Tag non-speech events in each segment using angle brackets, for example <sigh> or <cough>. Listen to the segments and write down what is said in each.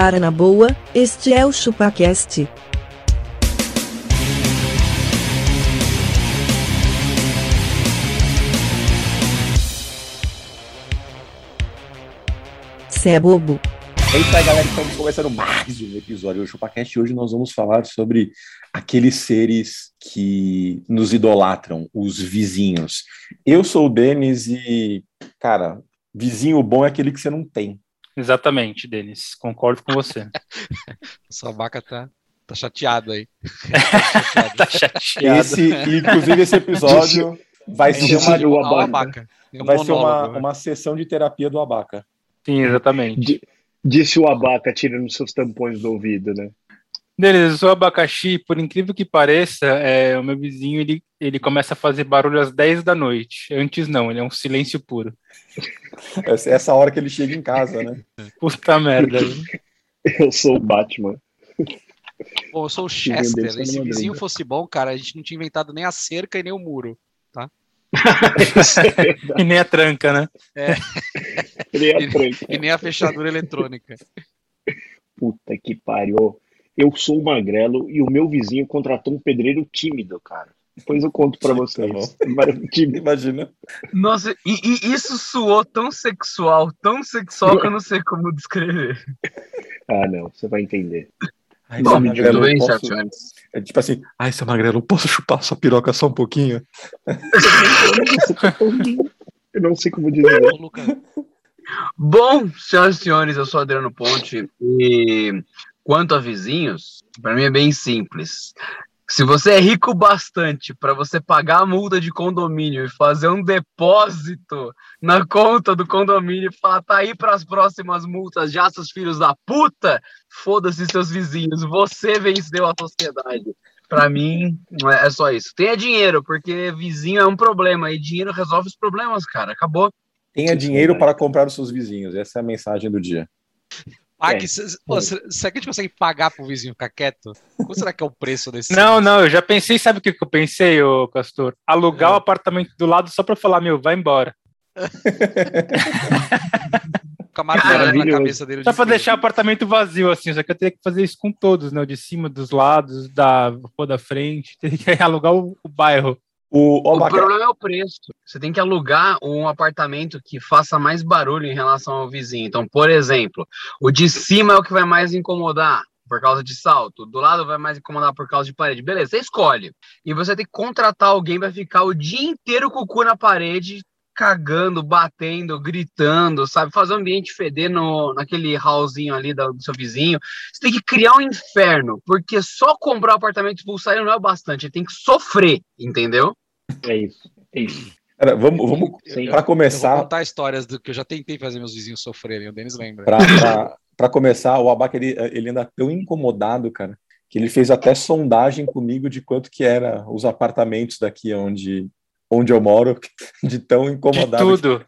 Cara na boa, este é o ChupaCast. Cê é bobo. É isso aí, galera. Estamos começando mais um episódio do ChupaCast. Hoje nós vamos falar sobre aqueles seres que nos idolatram, os vizinhos. Eu sou o Denis e, cara, vizinho bom é aquele que você não tem. Exatamente, Denis. Concordo com você. <laughs> Sua vaca tá, tá chateado aí. <laughs> tá chateado. Esse, inclusive, esse episódio <laughs> vai ser uma, Disse o uma, abaca. Um vai ser uma, uma sessão de terapia do abaca. Sim, exatamente. Di- Disse o abaca tirando seus tampões do ouvido, né? Denis, eu sou abacaxi, por incrível que pareça, é, o meu vizinho ele, ele começa a fazer barulho às 10 da noite. Antes não, ele é um silêncio puro. <laughs> Essa, essa hora que ele chega em casa, né? Puta merda. <laughs> Eu sou o Batman. Pô, eu sou o Deus, Chester. tá Se o vizinho fosse bom, cara, a gente não tinha inventado nem a cerca e nem o muro. É verdade. <laughs> E nem a tranca, né? É franco. E nem a fechadura eletrônica. Puta que pariu. Eu sou o Magrelo e o meu vizinho contratou um pedreiro tímido, cara. Depois eu conto pra vocês. Mas <laughs> tímido. Imagina. Nossa, e, e isso soou tão sexual, tão sexual que eu não sei como descrever. <laughs> Ah, não, você vai entender. Ai, Bom, seu tudo magrelo, bem, posso- Charles? É tipo assim, ai, seu magrelo, posso chupar sua piroca só um pouquinho? <laughs> Eu não sei como dizer. Bom, senhoras e senhores, eu sou Adriano Ponte e quanto a vizinhos, para mim é bem simples. Se você é rico bastante para você pagar a multa de condomínio e fazer um depósito na conta do condomínio e falar, tá aí para as próximas multas já, seus filhos da puta, foda-se seus vizinhos, você venceu a sociedade. Para mim, é é só isso. Tenha dinheiro, porque vizinho é um problema e dinheiro resolve os problemas, cara. Acabou. Tenha dinheiro para comprar os seus vizinhos. Essa é a mensagem do dia. Pague, É. pô, será que a gente consegue pagar pro vizinho ficar quieto? Qual será que é o preço desse? Não, não, eu já pensei, sabe o que que eu pensei, ô Castor? Alugar É. o apartamento do lado só pra falar, meu, vai embora. <laughs> Na cabeça dele. o Só dia pra inteiro. deixar o apartamento vazio, assim, só que eu teria que fazer isso com todos, né? O de cima, dos lados, da pô, da frente. <laughs> Teria que alugar o, o bairro. O, o problema é o preço. Você tem que alugar um apartamento que faça mais barulho em relação ao vizinho. Então, por exemplo, o de cima é o que vai mais incomodar por causa de salto, do lado vai mais incomodar por causa de parede. Beleza, você escolhe. E você tem que contratar alguém para ficar o dia inteiro com o cu na parede, cagando, batendo, gritando, sabe? Fazer o ambiente feder no, naquele hallzinho ali da- do seu vizinho. Você tem que criar um inferno, porque só comprar um apartamento não é o bastante, ele tem que sofrer, entendeu? É isso. É isso. cara, vamos, vamos para Eu vou começar, contar histórias do que eu já tentei fazer meus vizinhos sofrerem. O Denis lembra. para começar, o abaca ele, ele anda tão incomodado, cara, que ele fez até sondagem comigo de quanto que era os apartamentos daqui onde onde eu moro, <laughs> de tão De incomodado. tudo.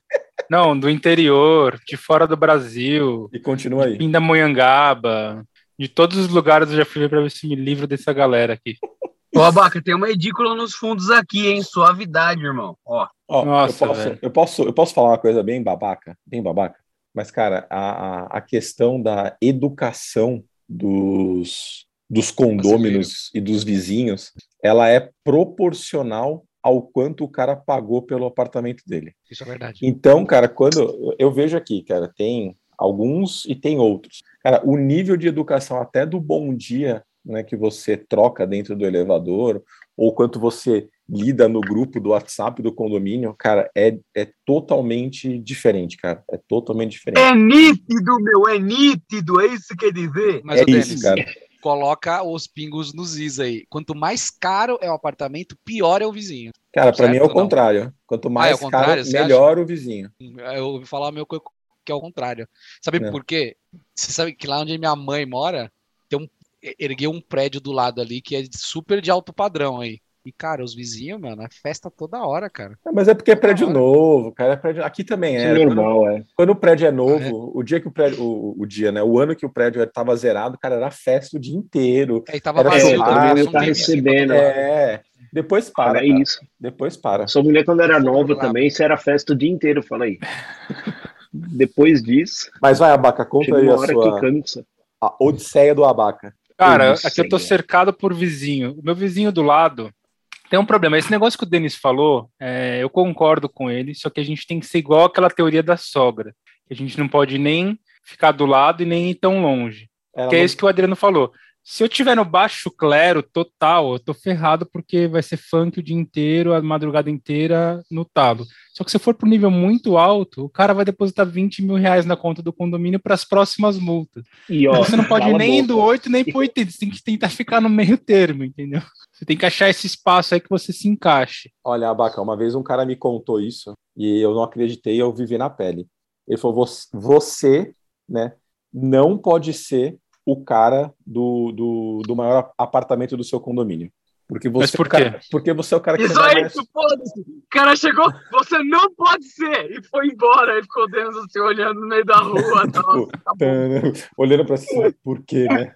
Não, do interior, de fora do Brasil, E continua aí. Pindamonhangaba. De todos os lugares eu já fui ver pra ver se me livro dessa galera aqui. <laughs> Ô, Abaca, tem uma edícula nos fundos aqui, hein? Suavidade, irmão. Ó, Ó, Nossa, eu, posso, velho. eu, posso, eu posso falar uma coisa bem babaca, bem babaca, mas, cara, a, a, a questão da educação dos, dos condôminos e dos vizinhos, ela é proporcional ao quanto o cara pagou pelo apartamento dele. Isso é verdade. Então, cara, quando eu- vejo aqui, cara, tem alguns e tem outros. Cara, o nível de educação até do bom dia, né, que você troca dentro do elevador, ou quanto você lida no grupo do WhatsApp do condomínio, cara, é, é totalmente diferente, cara. É totalmente diferente. é nítido, meu, é nítido, é isso que quer dizer. Mas é isso, cara. Coloca os pingos nos is aí. Quanto mais caro é o apartamento, pior é o vizinho. Cara, pra mim é o contrário. Quanto mais é o contrário, caro, melhor o vizinho. Eu ouvi falar meu que é o contrário. Sabe É. por quê? Você sabe que lá onde minha mãe mora, tem um, ergueu um prédio do lado ali que é super de alto padrão aí. E, cara, os vizinhos, mano, é festa toda hora, cara. É, Mas é porque é prédio hora. novo, cara. É prédio... Aqui também é. é Quando- normal, é. Quando o prédio é novo, o dia que o prédio, o, o dia, né? O ano que o prédio estava zerado, cara, era festa o dia inteiro. Aí tava Era vazio Ah, não tá recebendo, todo. É. Depois para. Para cara. isso. Depois para. Sua mulher, quando era nova também, isso era festa o dia inteiro, fala aí. <laughs> Depois disso, Mas vai, Abaca, conta aí a sua, que cansa. a odisseia do abaca. Cara, Odisseia. aqui eu tô cercado por vizinho. O meu vizinho do lado tem um problema. Esse negócio que o Denis falou, é, eu concordo com ele, só que a gente tem que ser igual aquela teoria da sogra. Que a gente não pode nem ficar do lado e nem ir tão longe. Ela Que é isso que o Adriano falou. Se eu tiver no baixo clero total, eu tô ferrado porque vai ser funk o dia inteiro, a madrugada inteira no talo. Só que se eu for pro nível muito alto, o cara vai depositar 20 mil reais na conta do condomínio para as próximas multas. E, ó, você não pode nem do 8 nem pro 80, você tem que tentar ficar no meio termo, entendeu? Você tem que achar esse espaço aí que você se encaixe. Olha, Abaca, uma vez um cara me contou isso e eu não acreditei, eu vivi na pele. Ele falou: "Você- você, né, não pode ser o cara do, do, do maior apartamento do seu condomínio. Porque você, Mas por é o cara- quê? porque você é o cara que Isso aí, mais- foda-se. O cara chegou, você não pode ser! E foi embora. Aí ficou Denis assim, olhando no meio da rua. <laughs> Tal. Tá bom. olhando para si, por quê, né?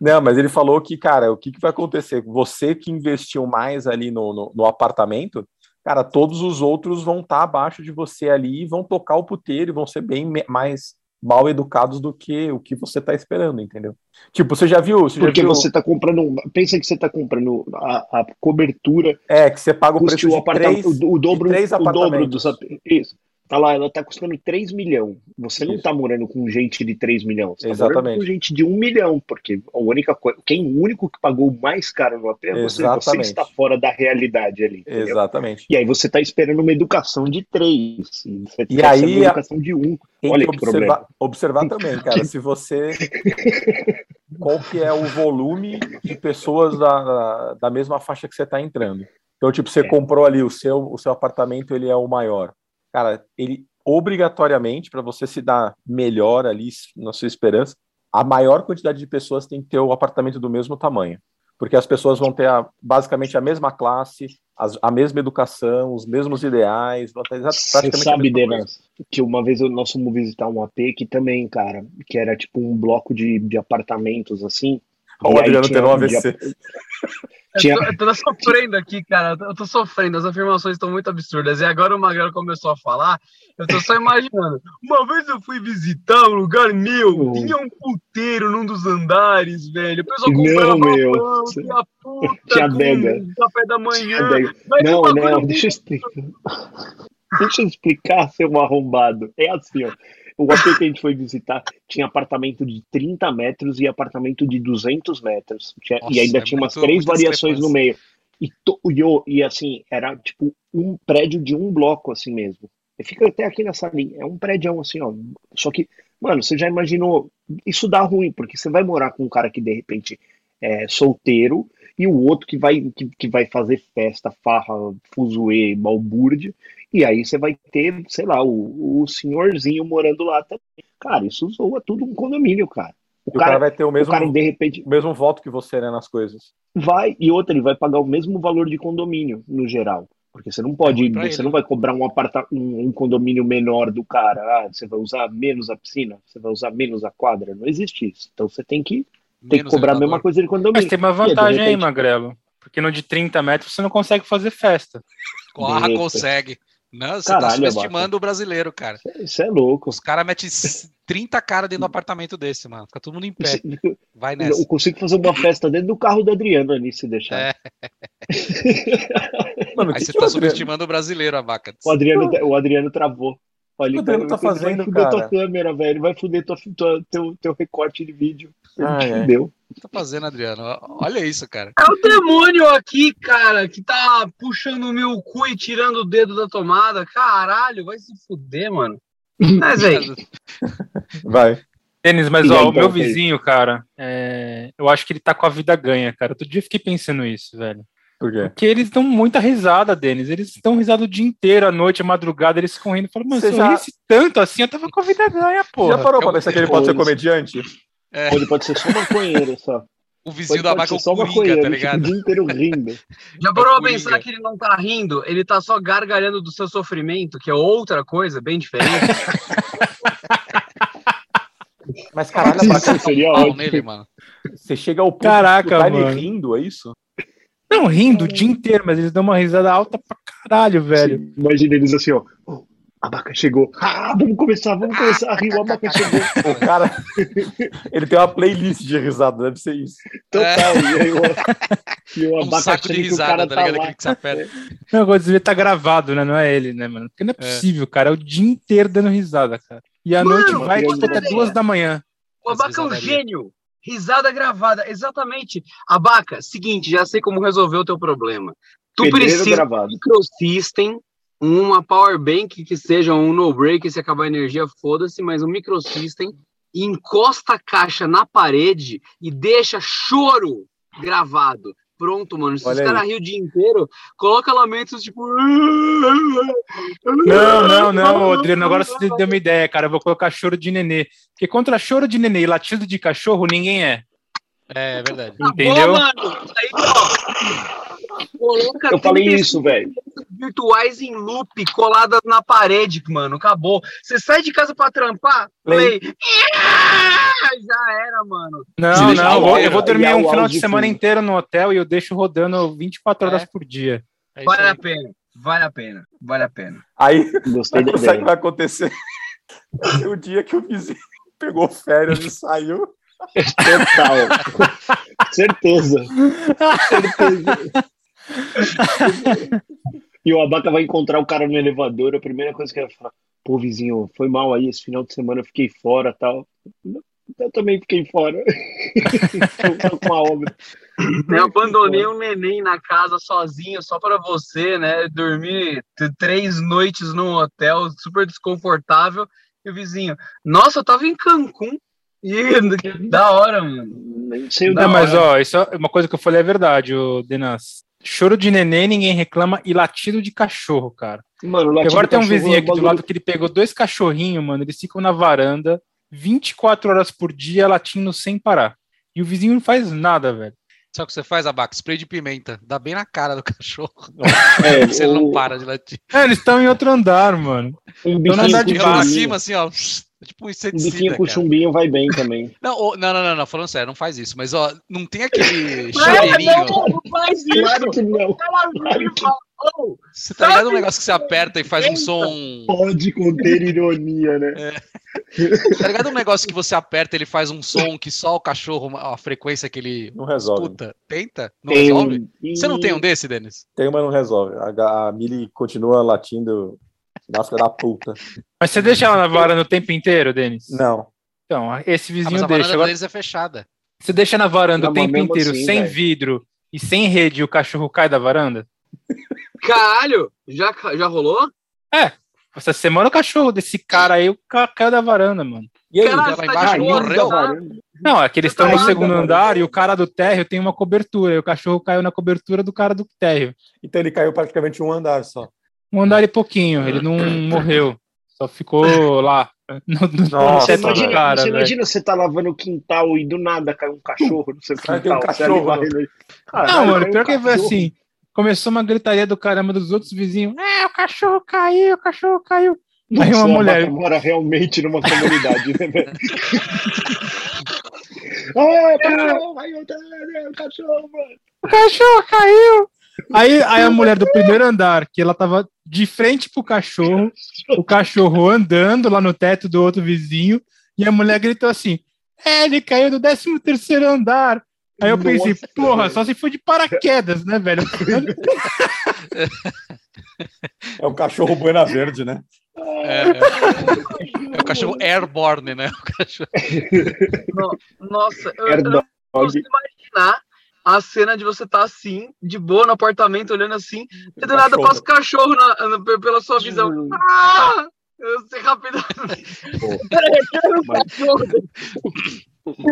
Não, mas ele falou que, cara, o que, que vai acontecer? Você que investiu mais ali no, no, no apartamento, cara, todos os outros vão estar abaixo de você ali e vão tocar o puteiro e vão ser bem mais mal educados do que o que você tá esperando, entendeu? Tipo, você já viu? Você já Porque viu- você tá comprando. Pensa que você tá comprando a, a cobertura, É, que você paga o preço de três, o, dobro, o dobro dos. Isso. Tá lá, ela tá custando 3 milhões. Você não Isso. tá morando com gente de 3 milhões. Você tá Exatamente. morando com gente de 1 milhão, porque a única coisa. Quem o único que pagou mais caro no AP é você. Você está fora da realidade ali. entendeu? Exatamente. E aí você tá esperando uma educação de 3. E você E tá aí, uma a- educação de 1. Tem Olha que que problema. observar, observar também, cara, se você. <laughs> Qual que é o volume de pessoas da, da, da mesma faixa que você está entrando. Então, tipo, você É. comprou ali o seu, o seu apartamento, ele é o maior. Cara, ele obrigatoriamente, para você se dar melhor ali na sua esperança, a maior quantidade de pessoas tem que ter o apartamento do mesmo tamanho. Porque as pessoas vão ter a- basicamente a mesma classe, as- a mesma educação, os mesmos ideais, vão ter Você sabe. Denas, que uma vez eu- nós fomos visitar um AP que também, cara, que era tipo um bloco de, de apartamentos assim. O Adriano tendo um AVC. <laughs> Tinha- Eu, tô, eu tô sofrendo aqui, cara. Eu tô, sofrendo. As afirmações estão muito absurdas. E agora o Magrelo começou a falar. Eu tô só imaginando. Uma vez eu fui visitar um lugar meu. Hum. Tinha um puteiro num dos andares, velho. O pessoal Não, comprava meu. pão, tinha puta Tinha adega. café da manhã. Não, não, muito- deixa eu explicar. <laughs> Deixa eu explicar, seu arrombado. É assim, ó. O AP que a gente foi visitar tinha apartamento de 30 metros e apartamento de 200 metros. Tinha- Nossa, e ainda é tinha umas muito- três variações no meio. E, to- e assim, era tipo um prédio de um bloco, assim mesmo. E Fica até aqui nessa linha. É um prédio assim, ó. Só que, mano, você já imaginou. Isso dá ruim, porque você vai morar com um cara que de repente é solteiro e o outro que vai, que, que vai fazer festa, farra, fuzuê, balbúrdia. E aí você vai ter, sei lá, o, o senhorzinho morando lá também. Cara, isso zoa tudo um condomínio, cara. O E o cara cara, vai ter o o mesmo, cara de repente o mesmo voto que você, né, nas coisas. vai e outra, ele vai pagar o mesmo valor de condomínio no geral. Porque você não pode, É ruim pra você ele. não vai cobrar um, aparta, um, um condomínio menor do cara. Ah, você vai usar menos a piscina, você vai usar menos a quadra. Não existe isso. Então você tem que, tem que cobrar a elevador. mesma coisa de condomínio. Mas tem uma vantagem aí, repente- Magrelo. Porque no de 30 metros você não consegue fazer festa. Ah, consegue. Não, você Caralho, tá subestimando o brasileiro, cara. Isso é louco. Os caras metem 30 caras dentro do apartamento desse, mano. Fica todo mundo em pé. Vai nessa. Eu consigo fazer uma festa dentro do carro do Adriano ali, se deixar. É. <laughs> Mano, o Aí que, você tá o subestimando o brasileiro, abaca. O Adriano, o Adriano travou. Olha, O Adriano ele tá vai fazendo, fuder cara? tua câmera, velho. Vai fuder tua, tua- teu, teu recorte de vídeo. Ai. fudeu. O que tá fazendo, Adriano? Olha isso, cara. É o demônio aqui, cara, que tá puxando o meu cu e tirando o dedo da tomada. Caralho, vai se fuder, mano. Mas aí, <laughs> Vai. Denis, mas E ó, aí, o meu então, vizinho, cara, é, eu acho que ele tá com a vida ganha, cara. Outro dia eu fiquei pensando isso, velho. Por quê? Porque eles dão muita risada, Denis. Eles dão risada o dia inteiro, à noite, à madrugada, eles ficam rindo. Falam, mano, Você se já- eu risse tanto assim, eu tava com a vida ganha, porra. Já parou pra eu- pensar que ele pode ser comediante? É, Ou ele pode ser só maconheiro, só. <laughs> o vizinho ele da pode vaca é o só Coringa, maconheiro. tá fica o ligado? dia inteiro rindo. <laughs> já parou a pensar que ele não tá rindo? Ele tá só gargalhando do seu sofrimento, que é outra coisa, bem diferente. <laughs> Mas caralho, Isso Abaca, seria ótimo. nele, mano. você chega ao ponto Caraca, de escutar ele mano. rindo, é isso? Não, rindo o dia inteiro, mas eles dão uma risada alta pra caralho, velho. Imagina eles assim, ó. A Baca chegou. Ah, vamos começar, vamos começar a rir. O Abaca chegou. O cara, ele tem uma playlist de risada, deve ser isso. Total. E aí o, <laughs> e o Um Abaca saco de achando que o risada, cara tá tá ligado? lá. Aquele que você aperta. Não, agora devia estar gravado, né? Não é ele, né, mano? Porque não é É. possível, cara. É o dia inteiro dando risada, cara. E à Mano, noite vai tipo, até duas da manhã. O Abaca é um gênio. Risada gravada, exatamente. Abaca, seguinte, já sei como resolver o teu problema. Tu Pedreiro precisa de um gravado. microsystem, uma power bank que seja um no break, se acabar a energia, foda-se, mas um microsystem, encosta a caixa na parede e deixa choro gravado. Pronto, mano. Se Olha os caras riam o dia inteiro, coloca lamentos tipo. Não, não, não, Adriano. Agora você deu uma ideia, cara. Eu vou colocar choro de nenê. Porque contra choro de nenê e latido de cachorro, ninguém é. É, é verdade. Entendeu? Boa, mano. Aí, ó. Coloca Eu falei 35 isso, velho. virtuais em loop coladas na parede, mano. Acabou. Você sai de casa pra trampar, play. Já era, mano. Não, não. Eu vou, eu vou dormir um final de semana fundo. inteiro no hotel e eu deixo rodando 24 horas É. por dia. É Vale aí. a pena. Vale a pena. Vale a pena. Aí, Gostei <laughs> sabe o que vai acontecer? <laughs> o dia que o vizinho pegou férias e saiu. Total. <laughs> Certeza. Certeza. E o Abaca vai encontrar o cara no elevador. A primeira coisa que ele vai falar: Pô, vizinho, foi mal aí. Esse final de semana eu fiquei fora tal. Eu também fiquei fora. Eu tô com a obra. Eu abandonei um neném na casa sozinho, só pra você, né? Dormi três noites num hotel super desconfortável. E o vizinho, nossa, eu tava em Cancún. E <laughs> da hora, mano. Nem sei o Não, Da mas hora. ó, isso é uma coisa que eu falei é verdade, o Denas. Choro de nenê, ninguém reclama, e latido de cachorro, cara. Mano, latido agora tem um cachorro vizinho é aqui do lado que ele pegou dois cachorrinhos, mano. Eles ficam na varanda 24 horas por dia latindo sem parar. E o vizinho não faz nada, velho. Sabe o que você faz, Abaca? Spray de pimenta. Dá bem na cara do <laughs> cachorro. É, <laughs> Você não o- para de latir. É, eles estão em outro andar, mano. Um biquinho andar de baixo. cima, assim, ó. É tipo um Um biquinho com cara. chumbinho vai bem também. <laughs> Não, ô, não, não, não, não, falando sério, não faz isso. Mas, ó, não tem aquele cheirinho. não faz isso! Claro que não. Claro que- Oh, Você tá ligado um negócio que você aperta e faz um som. Pode conter ironia, né? Tá ligado um negócio que você aperta ele faz um som que só o cachorro, a frequência que ele Não resolve. escuta? Tenta? Não Tem resolve? um- Você não tem um desse, Denis? Tem, mas não resolve. A, a Mili continua latindo filha da puta. Mas você deixa ela na varanda o tempo inteiro, Denis? Não. Então, esse Ah, vizinho mas a deixa. varanda Agora, deles é fechada. você deixa na varanda Não, o mas tempo inteiro assim, sem velho. vidro e sem rede e o cachorro cai da varanda? Caralho! Já, já rolou? Essa semana o cachorro desse cara aí o caiu da varanda, mano. E aí? Lá tá embaixo de morreu? tá? varanda. Não, é que eles estão no Caiu da segundo varanda. andar e o cara do térreo tem uma cobertura. E o cachorro caiu na cobertura do cara do térreo. Então ele caiu praticamente um andar só. Um andar e pouquinho, ele não morreu. Só ficou lá. No, no Nossa, do imagina, cara, você velho. imagina você tá lavando o quintal e do nada cai um cachorro no seu tem um quintal. você cachorro, ali varrendo- Caralho, Não, mano, caiu um pior que foi cachorro. assim. Começou uma gritaria do caramba dos outros vizinhos. É, o cachorro caiu, o cachorro caiu. Aí uma mulher- mora realmente numa comunidade, né, velho? Ah, cachorro, aí eu tenho, cachorro, mano. O cachorro caiu! Aí, aí a mulher do primeiro andar, que ela tava de frente pro cachorro, o cachorro andando lá no teto do outro vizinho, e a mulher gritou assim: É, ele caiu do 13 terceiro andar. Aí eu pensei, Nossa, porra, velho. só se for de paraquedas, né, velho? É o cachorro Buena Verde, né? É, é. É o cachorro airborne, né? O cachorro... No- Nossa, eu, eu não consigo imaginar a cena de você tá assim, de boa no apartamento, olhando assim, e do nada passa o cachorro na- na- pela sua visão. Hum. Ah! Eu sei rapidamente. Um cachorro.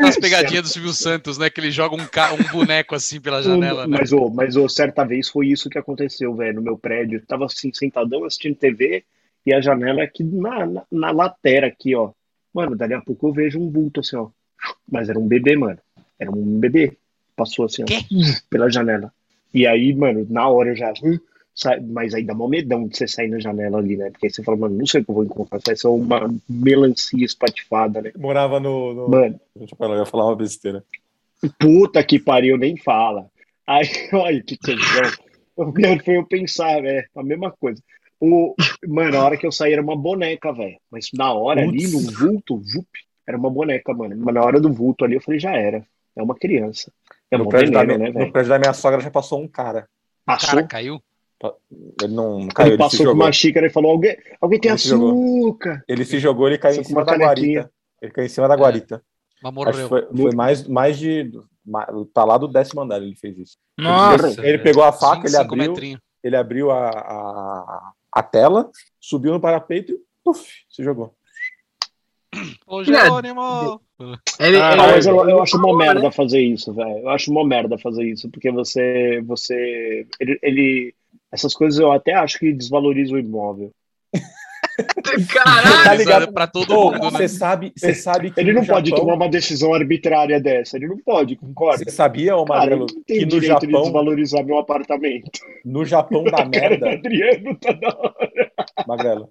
As pegadinhas do Silvio Santos, né? Que ele joga um, ca... um boneco assim pela janela, né? Mas, ô, mas ô, certa vez foi isso que aconteceu, velho, no meu prédio. Eu tava assim, sentadão assistindo TV e a janela aqui na, na, na lateral aqui, ó. Mano, dali a pouco eu vejo um vulto assim, ó. Mas era um bebê, mano. Era um bebê. Passou assim, ó, pela janela. E aí, mano, na hora eu já. Sai- Mas aí dá mó medão de você sair na janela ali, né? Porque aí você fala, mano, não sei o que eu vou encontrar. Vai ser uma melancia espatifada, né? Morava no. no... Mano, Deixa eu falar, eu ia falar uma besteira. Puta que pariu, nem fala. Aí, <laughs> olha que tesão. O pior foi eu pensar, é a mesma coisa. O, mano, a hora que eu saí era uma boneca, velho. Mas na hora ali, no vulto, vup, era uma boneca, mano. Mas na hora do vulto ali, eu falei, já era. É uma criança. É No um veneno, minha, né, no velho? prédio da minha sogra já passou um cara. O Passou, cara caiu. Ele não caiu, ele ele se passou com jogou. uma xícara e falou, alguém, alguém tem Ele se açúcar. Ele se jogou, ele caiu em cima da canequinha. guarita. Ele caiu em cima da guarita. Mas morreu. foi, foi mais, mais de. Tá lá do décimo andar ele fez isso. Nossa. Ele pegou a faca, ele 25 abriu, ele abriu a, a, a tela, subiu no parapeito e puf, se jogou. Ô, Jerônimo! Ele, Ah, ele- Ah, mas eu, eu acho uma falou, né? merda fazer isso, velho. Eu acho uma merda fazer isso, porque você. você ele, ele- Essas coisas eu até acho que desvaloriza o imóvel. <laughs> Caralho! Tá ligado? Avisando Pra todo Pô, mundo, né? você sabe, você sabe que Ele não pode Japão- tomar uma decisão arbitrária dessa. Ele não pode, concorda? Você sabia, ô Cara, Magrelo, ele não tem que no direito de Japão, desvalorizar meu apartamento. no Japão da <laughs> merda, Adriano tá da hora. Magrelo,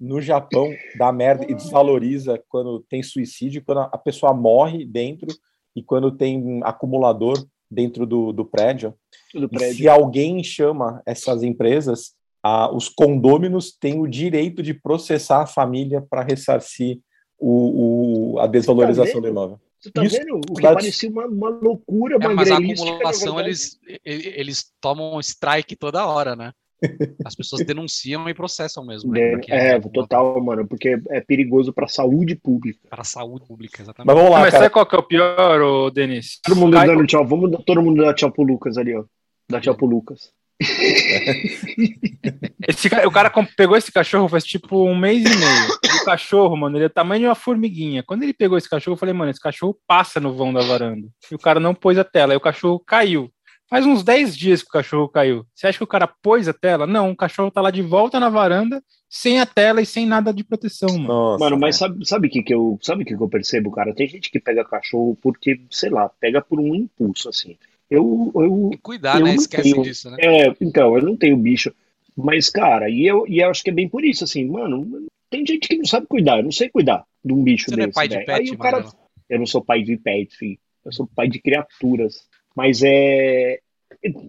no Japão dá merda e desvaloriza quando tem suicídio, quando a pessoa morre dentro e quando tem acumulador dentro do, do prédio. E se alguém chama essas empresas, ah, os condôminos têm o direito de processar a família para ressarcir o, o- a desvalorização vendo? do imóvel. Você tá Isso, vendo? O que parecia uma, uma loucura, É, uma mas a acumulação, eles, eles tomam strike toda hora, né? <laughs> As pessoas denunciam e processam mesmo. Né? Porque É, total, mano, porque é perigoso pra saúde pública. Para a saúde pública, exatamente. Mas vamos lá, Mas cara. sabe qual que é o pior, ô, Denis? Todo mundo Cai- dando tchau. Vamos dar- todo mundo dar tchau pro Lucas ali, ó. Dá tchau pro Lucas. <laughs> Esse o cara pegou esse cachorro faz tipo um mês e meio. E o cachorro, mano, ele é o tamanho de uma formiguinha. Quando ele pegou esse cachorro, eu falei, mano, esse cachorro passa no vão da varanda. E o cara não pôs a tela, aí o cachorro caiu. Faz uns 10 dias que o cachorro caiu. Você acha que o cara pôs a tela? Não, o cachorro tá lá de volta na varanda, sem a tela e sem nada de proteção, mano. Nossa, Mano, mas cara. sabe, sabe o que, que eu sabe que, que eu percebo, cara? Tem gente que pega cachorro porque, sei lá, pega por um impulso, assim. Eu, eu, E cuidar, eu né? não Esquece tenho- disso, né? é, então, eu não tenho bicho. Mas, cara, e eu, e eu acho que é bem por isso, assim, mano, tem gente que não sabe cuidar, eu não sei cuidar de um bicho Você não é desse, pai de velho. pet, Aí o cara, Magrelo? eu não sou pai de pet, filho. Eu sou pai de criaturas. Mas é.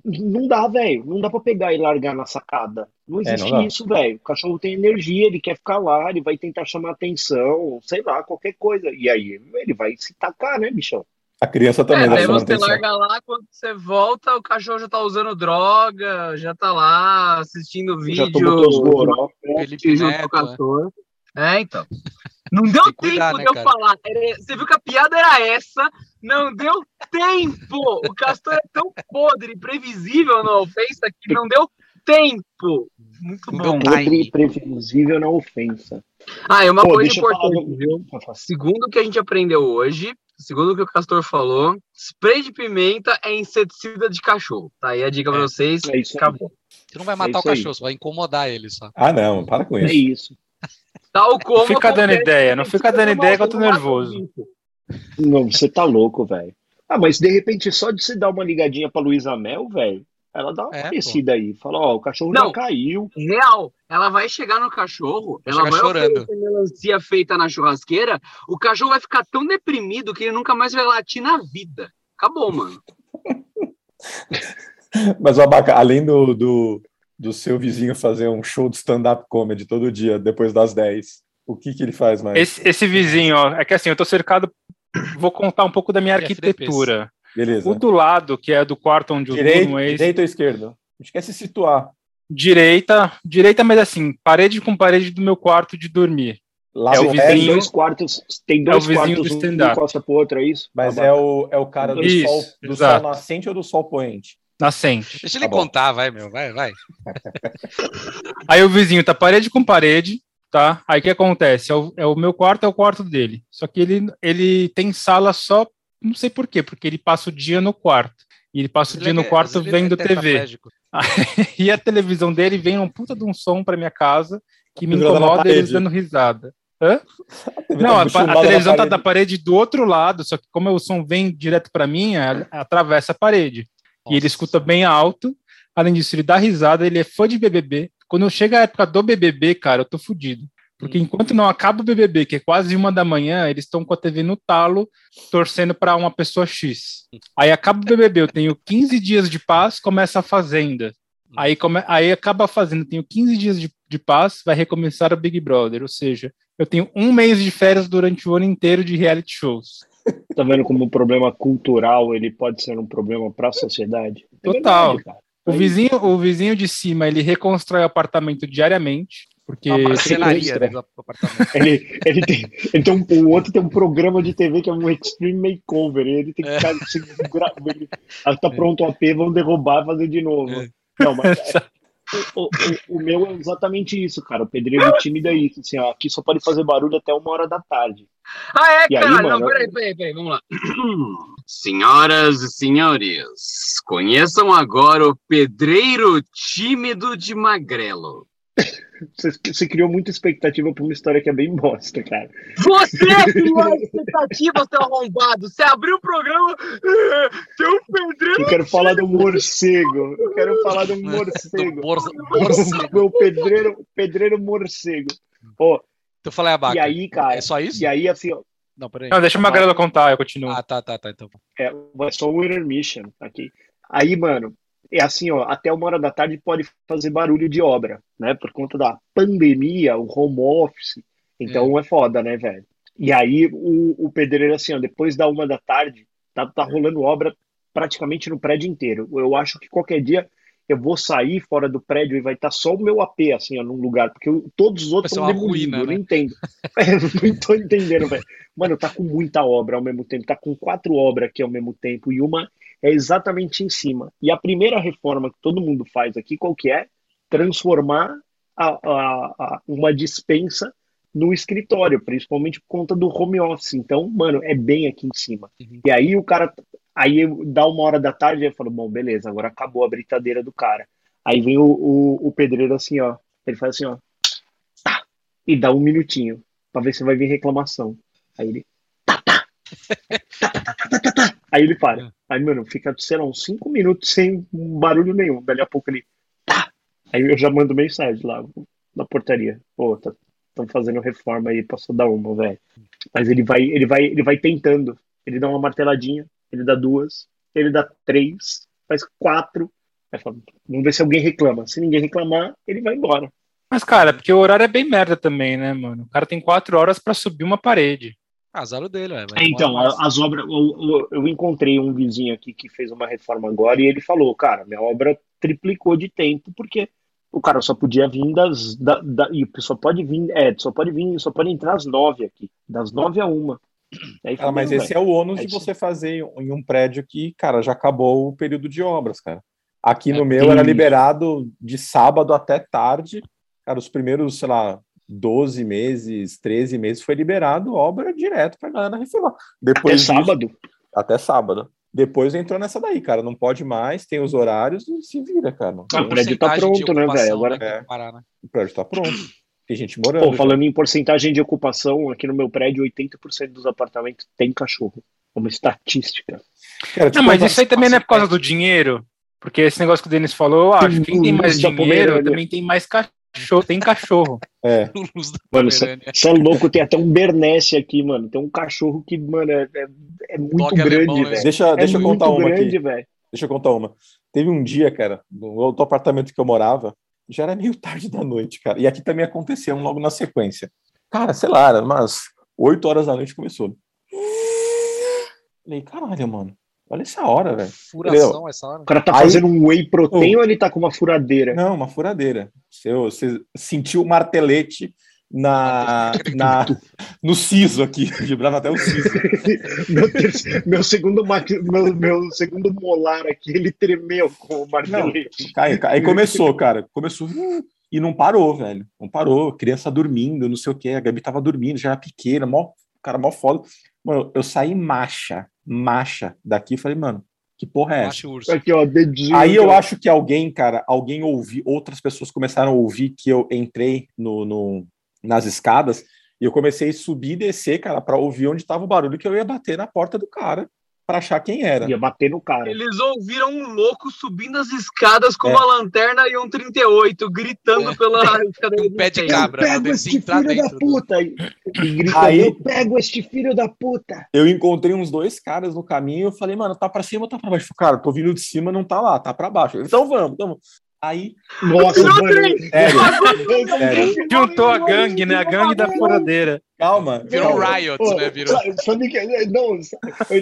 Não dá, velho. Não dá pra pegar e largar na sacada. Não É, existe não dá. isso, velho. O cachorro tem energia, ele quer ficar lá, ele vai tentar chamar atenção, sei lá, qualquer coisa. E aí ele vai se tacar, né, bichão? A criança também É, daí você larga lá, quando você volta, o cachorro já tá usando droga, já tá lá assistindo Já vídeo. tomou teus goró. Felipe junto Neto, com o né? castor. É, então. <laughs> Não deu tempo cuidar, né, de eu cara? falar. Você viu que a piada era essa? Não deu tempo! O Castor é tão podre, previsível na ofensa que não deu tempo. Muito Não bom. Podre previsível na ofensa. Ah, e uma Pô, coisa importante, viu? Segundo o que a gente aprendeu hoje, segundo o que o Castor falou, spray de pimenta é inseticida de cachorro. Tá aí a dica pra É. vocês. É isso. Acabou. Você não vai matar o isso aí. cachorro, você vai incomodar ele só. Ah, não, para com É isso. isso. Tal como Não fica dando ideia, não fica dando o ideia que eu tô nervoso. Não, você tá louco, velho. Ah, mas de repente, só de você dar uma ligadinha pra Luísa Mel, velho, ela dá uma É, conhecida aí. Fala, ó, o cachorro Não. já caiu. Real, ela vai chegar no cachorro, Vai ela vai chorando. oferecer melancia feita na churrasqueira, o cachorro vai ficar tão deprimido que ele nunca mais vai latir na vida. Acabou, mano. <laughs> Mas o Abaca, além do, do, do seu vizinho fazer um show de stand-up comedy todo dia, depois das 10, o que, que ele faz mais? Esse, esse vizinho, ó, é que assim, eu tô cercado. Vou contar um pouco da minha arquitetura. Beleza. O do lado, que é do quarto onde Direito, durmo, é esse. direito ou esquerdo? A gente quer se situar. Direita, direita, mas assim, parede com parede do meu quarto de dormir. Lá É o vizinho- Tem dois quartos, tem É dois o vizinho quartos, do um encosta pro outro, é isso? mas Ah, é o, é o cara do, Isso, sol, do sol nascente ou do sol poente? Nascente. Deixa ele Tá contar, vai, meu. Vai, vai. <laughs> Aí o vizinho tá parede com parede, tá? Aí o que acontece? É o, é o meu quarto, é o quarto dele. Só que ele, ele tem sala só, não sei por quê, porque ele passa o dia no quarto. E ele passa o dia Ele no é- quarto às vezes ele vendo é TV. <laughs> e a televisão dele vem um puta de um som pra minha casa que me incomoda ele dando risada. TV <laughs> Não, tá a, a televisão tá da parede do outro lado, só que como o som vem direto pra mim, a- atravessa a parede. E ele Nossa. escuta bem alto. Além disso, ele dá risada, ele é fã de BBB. Quando chega a época do BBB, cara, eu tô fudido. Porque enquanto não acaba o BBB, que é quase uma da manhã, eles estão com a TV no talo, torcendo para uma pessoa X. Aí acaba o BBB, eu tenho 15 dias de paz, começa a Fazenda. Aí, come... aí acaba a Fazenda, tenho 15 dias de, de paz, vai recomeçar o Big Brother. Ou seja, eu tenho um mês de férias durante o ano inteiro de reality shows. <laughs> Tá vendo como um problema cultural ele pode ser um problema para a sociedade? É Total. verdade. O vizinho, o vizinho de cima, ele reconstrói o apartamento diariamente, porque Uma né, do apartamento. Ele, ele tem, ele tem um, o outro tem um programa de TV que é um Extreme Makeover. e Ele tem que ficar segurar. Ele, ah, tá pronto o AP, vão derrubar e fazer de novo. É. Não, mas é, <laughs> o, o- o meu é exatamente isso, cara. O pedreiro tímido é isso. Assim, ó, aqui só pode fazer barulho até uma hora da tarde. Ah, é, E aí, cara? mano? Não, peraí, peraí, peraí, vamos lá. <clears throat> Senhoras e senhores, conheçam agora o pedreiro tímido de Magrelo. <laughs> Você, criou muita expectativa pra uma história que é bem bosta, cara. Você criou a expectativa, seu arrombado. Você abriu o programa, <laughs> um pedreiro Eu quero falar do morcego. Eu quero falar do <laughs> morcego. <laughs> morcego. Meu pedreiro, pedreiro morcego. Ó, Tu falei abaca. e aí, cara? É só isso? E aí, assim, ó, Não, peraí. Não, deixa a Magrela contar, eu continuo. Ah, tá, tá, tá. Então. é, só um intermission aqui. Aí, mano, é assim, ó, até uma hora da tarde pode fazer barulho de obra, né? Por conta da pandemia, o home office. Então é, foda, né, velho? E aí o, o pedreiro, assim, ó, depois da uma da tarde, tá, tá rolando obra praticamente no prédio inteiro. Eu acho que qualquer dia eu vou sair fora do prédio e vai estar só o meu AP, assim, ó, num lugar, porque eu- todos os outros estão demolindo, ruína, eu não né? entendo. <laughs> É, não tô entendendo, velho. Mano, tá com muita obra ao mesmo tempo, tá com quatro obras aqui ao mesmo tempo, e uma é exatamente em cima. E a primeira reforma que todo mundo faz aqui, qual que é? Transformar a, a- a- uma dispensa no escritório, principalmente por conta do home office. Então, mano, é bem aqui em cima. Uhum. E aí o cara, aí dá uma hora da tarde, eu falo, bom, beleza, agora acabou a britadeira do cara. Aí vem o, o, o pedreiro assim, ó, ele faz assim, ó, tá, e dá um minutinho, pra ver se vai vir reclamação. Aí ele, tá, tá, tá, Aí ele para. Aí, mano, fica, sei lá, uns cinco minutos sem barulho nenhum. Dali a pouco ele, tá. Aí eu já mando mensagem lá na portaria. Pô, tá, estão fazendo reforma aí, posso dar uma, velho. Mas ele vai, ele vai, ele vai tentando. Ele dá uma marteladinha, ele dá duas, ele dá três, faz quatro. Aí fala, vamos ver se alguém reclama. Se ninguém reclamar, ele vai embora. Mas, cara, porque o horário é bem merda também, né, mano? O cara tem quatro horas pra subir uma parede. Azar o dele, ué. É, então, as obras. Eu, eu- encontrei um vizinho aqui que fez uma reforma agora e ele falou, cara, minha obra triplicou de tempo porque o cara só podia vir das. Da, da- e só pode vir, é, só pode vir, só pode entrar às nove aqui. Das nove a uma. Aí Ah, mas esse velho. é o ônus É de você fazer em um prédio que, cara, já acabou o período de obras, cara. Aqui no É, meu era liberado de sábado até tarde. Cara, os primeiros, sei lá, 12 meses, 13 meses foi liberado obra direto pra galera reformar. Até Depois disso- sábado. até sábado. Depois entrou nessa daí, cara. Não pode mais, tem os horários e se vira, cara. Ah, o prédio tá pronto, né, velho? Agora- né, que É. parar, né? O prédio tá pronto. Tem gente morando. Pô, falando em porcentagem de ocupação, aqui no meu prédio, 80% dos apartamentos tem cachorro. É uma estatística. Cara, Não, mas isso aí também não é por causa do dinheiro. Porque esse negócio que o Denis falou, eu acho. Quem tem mais Da dinheiro Pomerânia. também tem mais cachorro. Tem cachorro. É. <laughs> Mano, você é louco, tem até um Bernese aqui, mano. Tem um cachorro que, mano, é, é- é muito Dog grande, né? velho. Deixa, É deixa eu contar uma grande, aqui. velho. Deixa eu contar uma. Teve um dia, cara, no outro apartamento que eu morava, já era meio tarde da noite, cara. E aqui também aconteceu um logo na sequência. Cara, sei lá, era umas 8 horas da noite começou. Falei, caralho, mano. Olha essa hora, velho. Furação essa hora. O cara tá Aí- fazendo um whey protein ou ele tá com uma furadeira? Não, uma furadeira. Você, você sentiu o martelete na, na, no siso aqui. <laughs> Vibrava até o siso. <laughs> meu, meu segundo meu, meu segundo molar aqui, ele tremeu com o martelete. Aí, aí começou, cara. Começou uh, e não parou, velho. Não parou. Criança dormindo, não sei o quê. A Gabi tava dormindo, já era pequena, mó, cara, mó foda. Mano, eu saí macha, macha daqui falei, mano, que porra é essa? Aqui, ó, dedinho. Aí eu acho que alguém, cara, alguém ouviu, outras pessoas começaram a ouvir que eu entrei no, no- nas escadas e eu comecei a subir e descer, cara, pra ouvir onde tava o barulho que eu ia bater na porta do cara pra achar quem era. Ia bater no cara. Eles ouviram um louco subindo as escadas com É. uma lanterna e um 38, gritando É. pela escada. Um pé de Eu cabra. né? pego este filho da puta. E, e gritando, Aí- eu pego este filho da puta. Eu encontrei uns dois caras no caminho, eu falei, mano, tá pra cima ou tá pra baixo? Cara, tô vindo de cima, não tá lá, tá pra baixo. Então vamos, então vamos. Aí, Nossa, sério, Sério. Juntou a gangue, né? A gangue da furadeira. calma. Virou calma. Riot, Pô, né? Virou. sabe- que. Não,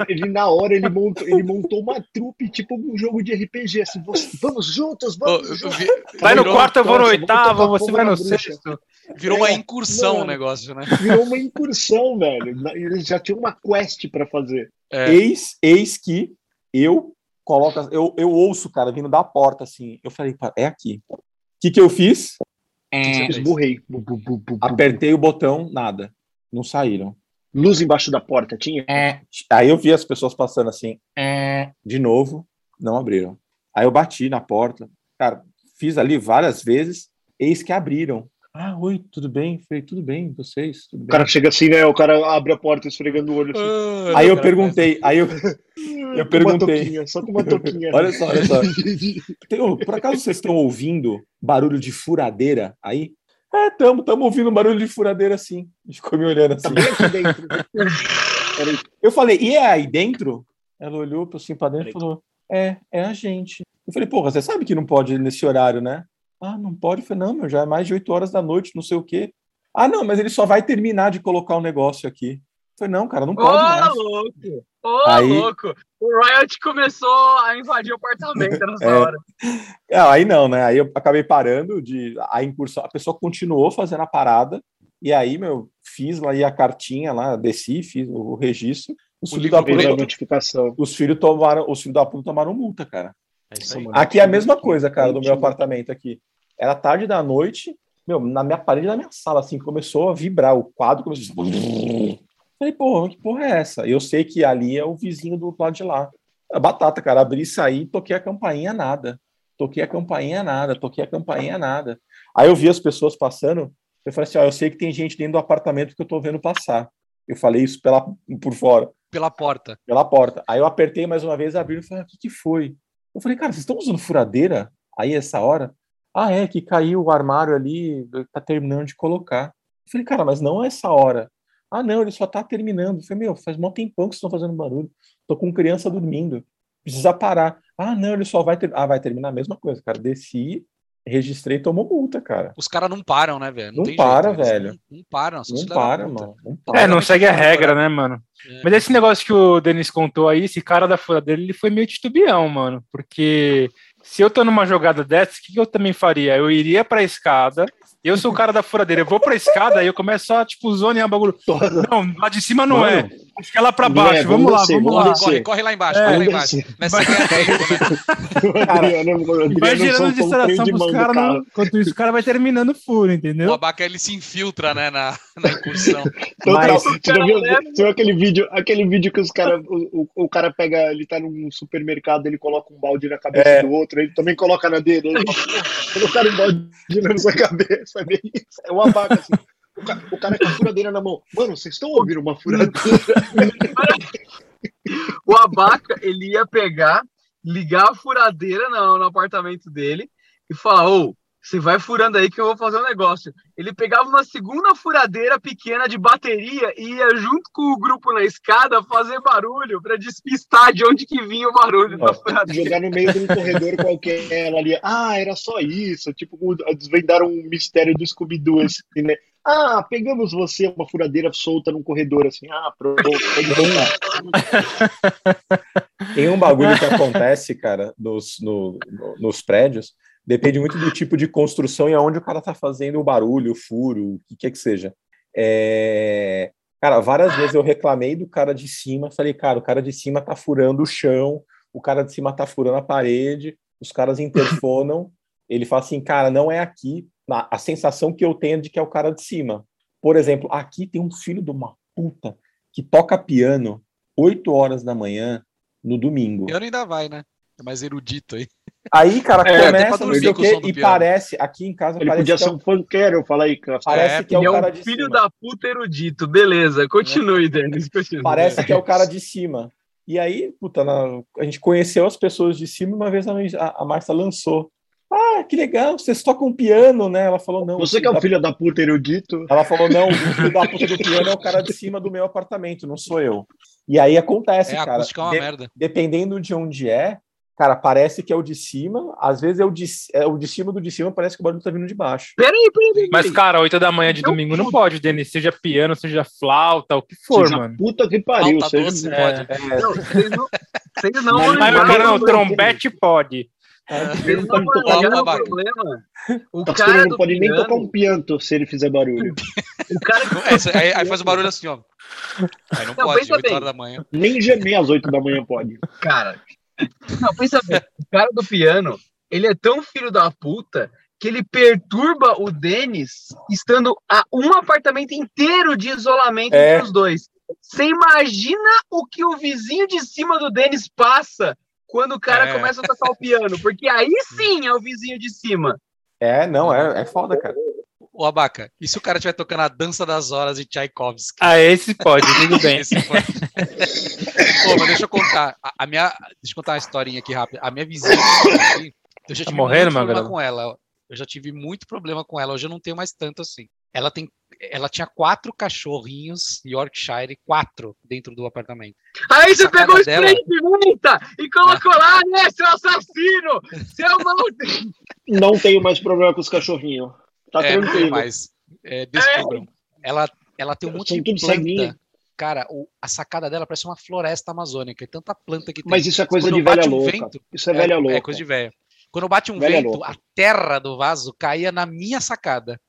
ele, na hora ele montou, ele montou uma trupe, tipo um jogo de RPG. Assim, "Vamos- vamos juntos, vamos juntos. vi- Vai no quarto, eu vou no oitavo, você vai no sexto. virou uma É, incursão o mano. negócio, né? Virou uma incursão, velho. Eles já tinham uma quest pra fazer. É. Eis, eis que eu coloco, eu, eu ouço o cara vindo da porta assim. Eu falei, "Pá, é aqui. O que, que eu fiz? É. Esburrei. Bu, bu, bu, bu, bu. Apertei o botão, nada. Não saíram. Luz embaixo da porta, tinha? Aí eu vi as pessoas passando assim, de novo, não abriram. Aí eu bati na porta, cara, fiz ali várias vezes, eis que abriram. Ah, oi, tudo bem? Falei, tudo bem, vocês? Tudo O bem? cara chega assim, né? O cara abre a porta esfregando o olho assim. Ah, Aí eu perguntei, aí eu, <laughs> eu com uma perguntei. toquinha, só com uma <laughs> toquinha. Olha só, olha só. <laughs> Tem- por acaso vocês estão ouvindo barulho de furadeira aí? É, tamo, tamo ouvindo barulho de furadeira assim. Ficou me olhando assim. Tá. Peraí. Eu falei, e é aí dentro? Ela olhou assim pra dentro e falou, é, é a gente. Eu falei, porra, você sabe que não pode nesse horário, né? Ah, não pode? Eu falei, não, meu, já é mais de 8 horas da noite, não sei o quê. Ah, não, mas ele só vai terminar de colocar o negócio aqui. Eu falei, não, cara, não Ô, pode mais. louco! Ô, Aí- louco! O Riot começou a invadir o apartamento <laughs> nessa É. hora. Ah, aí não, né? Aí eu acabei parando de a incursão. A pessoa continuou fazendo a parada. E aí, meu, fiz lá a cartinha lá, desci, fiz o registro. Os O filhos da puta, notificação. os filhos tomaram, os filhos da puta tomaram multa, cara. É Aqui é a mesma coisa, cara, do meu apartamento aqui. Era tarde da noite, meu, na minha parede da minha sala, assim, começou a vibrar, o quadro começou a... Falei, porra, que porra é essa? Eu sei que ali é o vizinho do lado de lá. A batata, cara, abri e saí, toquei a campainha, nada. Toquei a campainha, nada. Toquei a campainha, nada. Aí eu vi as pessoas passando, eu falei assim, ó, eu sei que tem gente dentro do apartamento que eu tô vendo passar. Eu falei isso pela, por fora Pela porta. pela porta. Aí eu apertei mais uma vez, abriram e falei, o que, que foi? Eu falei, cara, vocês estão usando furadeira aí essa hora? Ah, é, que caiu o armário ali, tá terminando de colocar. Eu falei, cara, mas não é essa hora. Ah, não, ele só tá terminando. Eu falei, meu, faz mó tempão que vocês estão fazendo barulho. Tô com criança dormindo. Precisa parar. Ah, não, ele só vai ter... Ah, vai terminar a mesma coisa, cara. Desci, registrei e tomou multa, cara. Os caras não param, né, velho? Não tem para, eles velho. Não, não param. Não para, mano. Não para. É, não segue a regra, né, mano? É. Mas esse negócio que o Denis contou aí, esse cara da furadeira, ele foi meio titubeão, mano. Porque se eu tô numa jogada dessa, o que, que eu também faria? Eu iria pra escada, eu sou o cara da furadeira, eu vou pra escada e eu começo a, tipo, zonear bagulho. Não, lá de cima não Mano, é. Acho que é lá pra baixo. Vamos, lá, descer, vamos vamos lá. descer. Corre, corre lá embaixo, É, corre lá vamos embaixo. Nessa né? O o Adriano Vai gerando distração pros caras, enquanto isso o cara vai terminando o furo, O entendeu? abaca ele se infiltra, né, na, <laughs> na incursão. Total. Mas- Você já viu, você viu aquele vídeo, aquele vídeo que os cara, o, o, o cara pega, ele tá num supermercado, ele coloca um balde na cabeça É. do outro, ele também coloca na dele, ele fala, "Pô, colocaram um balde na sua cabeça, é bem isso. É uma vaca assim. O cara, o cara com a furadeira na mão. Mano, vocês estão ouvindo uma furadeira? <laughs> O Abaca, ele ia pegar, ligar a furadeira no, no apartamento dele e falar: Ô, você vai furando aí que eu vou fazer um negócio. Ele pegava uma segunda furadeira pequena de bateria e ia junto com o grupo na escada fazer barulho para despistar de onde que vinha o barulho da Ó, furadeira. Jogar no meio de um corredor qualquer ali. Ah, era só isso. Tipo, desvendaram um mistério do Scooby-Doo, assim, né? Ah, pegamos você, uma furadeira solta num corredor, assim. Ah, pronto, pode voltar. <laughs> Tem um bagulho que acontece, cara, nos, no- no- nos prédios. Depende muito do tipo de construção e aonde o cara tá fazendo o barulho, o furo, o que quer que seja. É, Cara, várias vezes eu reclamei do cara de cima, falei, cara, o cara de cima tá furando o chão, o cara de cima tá furando a parede, os caras interfonam, <laughs> ele fala assim, cara, não é aqui. A a sensação que eu tenho é de que é o cara de cima. Por exemplo, aqui tem um filho de uma puta que toca piano 8 horas da manhã no domingo. Piano ainda vai, né? É mais erudito aí. Aí, cara, É, começa, não sei o quê, e piano. parece, aqui em casa, Ele parece podia que, é ser um funkeiro, fala aí, cara. parece É, que é o é cara um de filho cima. da puta erudito. Beleza, continue, Denis. Continue. Parece que é o cara de cima. E aí, puta, na- a gente conheceu as pessoas de cima e uma vez a, a, a Marcia lançou. Ah, que legal, vocês tocam piano, né? Ela falou, não. Você que é o da- filho da puta erudito. Ela falou, não, o filho da puta do piano é o cara de cima do meu apartamento, não sou eu. E aí acontece, É, a cara. acústica é uma de- merda. dependendo de onde é, Cara, parece que é o de cima, às vezes é o de, é o de cima do de cima, parece que o barulho tá vindo de baixo. Peraí, peraí, peraí. Mas, cara, 8 da manhã de Não domingo não pode. Denis. Seja piano, seja flauta, o que for, Seja mano. Puta que pariu. Seja- É. pode. é, Não, vocês não. Vocês não Mas eu Mas- quero não, trompete pode. Vocês não pode tocar o problema. O pastor cara não pode nem piano, tocar um pianto se ele fizer barulho. <laughs> o cara que É, aí, aí faz o barulho assim, ó. Aí não, Não, pode, pensa 8 bem. horas da manhã. Nem gemer às 8 da manhã pode. Cara. Não, pensa bem. O cara do piano, ele é tão filho da puta que ele perturba o Denis estando a um apartamento inteiro de isolamento É. entre os dois. Você imagina o que o vizinho de cima do Denis passa quando o cara É. começa a tocar o piano? Porque aí sim é o vizinho de cima. É, não, é, é foda, cara. Ô, Abaca, e se o cara estiver tocando a Dança das Horas de Tchaikovsky? Ah, esse pode, tudo <laughs> bem. Esse foi- Pô, mas deixa eu contar. A, a minha, deixa eu contar uma historinha aqui rápida. A minha vizinha, <laughs> eu já Tá tive morrendo, muito problema com ela. Eu já tive muito problema com ela. Hoje eu não tenho mais tanto assim. Ela tem, ela tinha quatro cachorrinhos Yorkshire, quatro dentro do apartamento. Aí você pegou o dela. spray de pimenta e colocou lá, né, seu assassino! Seu <laughs> maldito! Não tenho mais problema com os cachorrinhos. Tá é, tem tranquilo. mais. É, descubram. Ela, ela tem um monte de planta. ceguinho. Cara, o- a sacada dela parece uma floresta amazônica. É tanta planta que tem. Mas isso é coisa Quando de velha um louca. vento- Isso é velha louca. É coisa de velho. Quando bate um Velha vento, louca. a terra do vaso caía na minha sacada.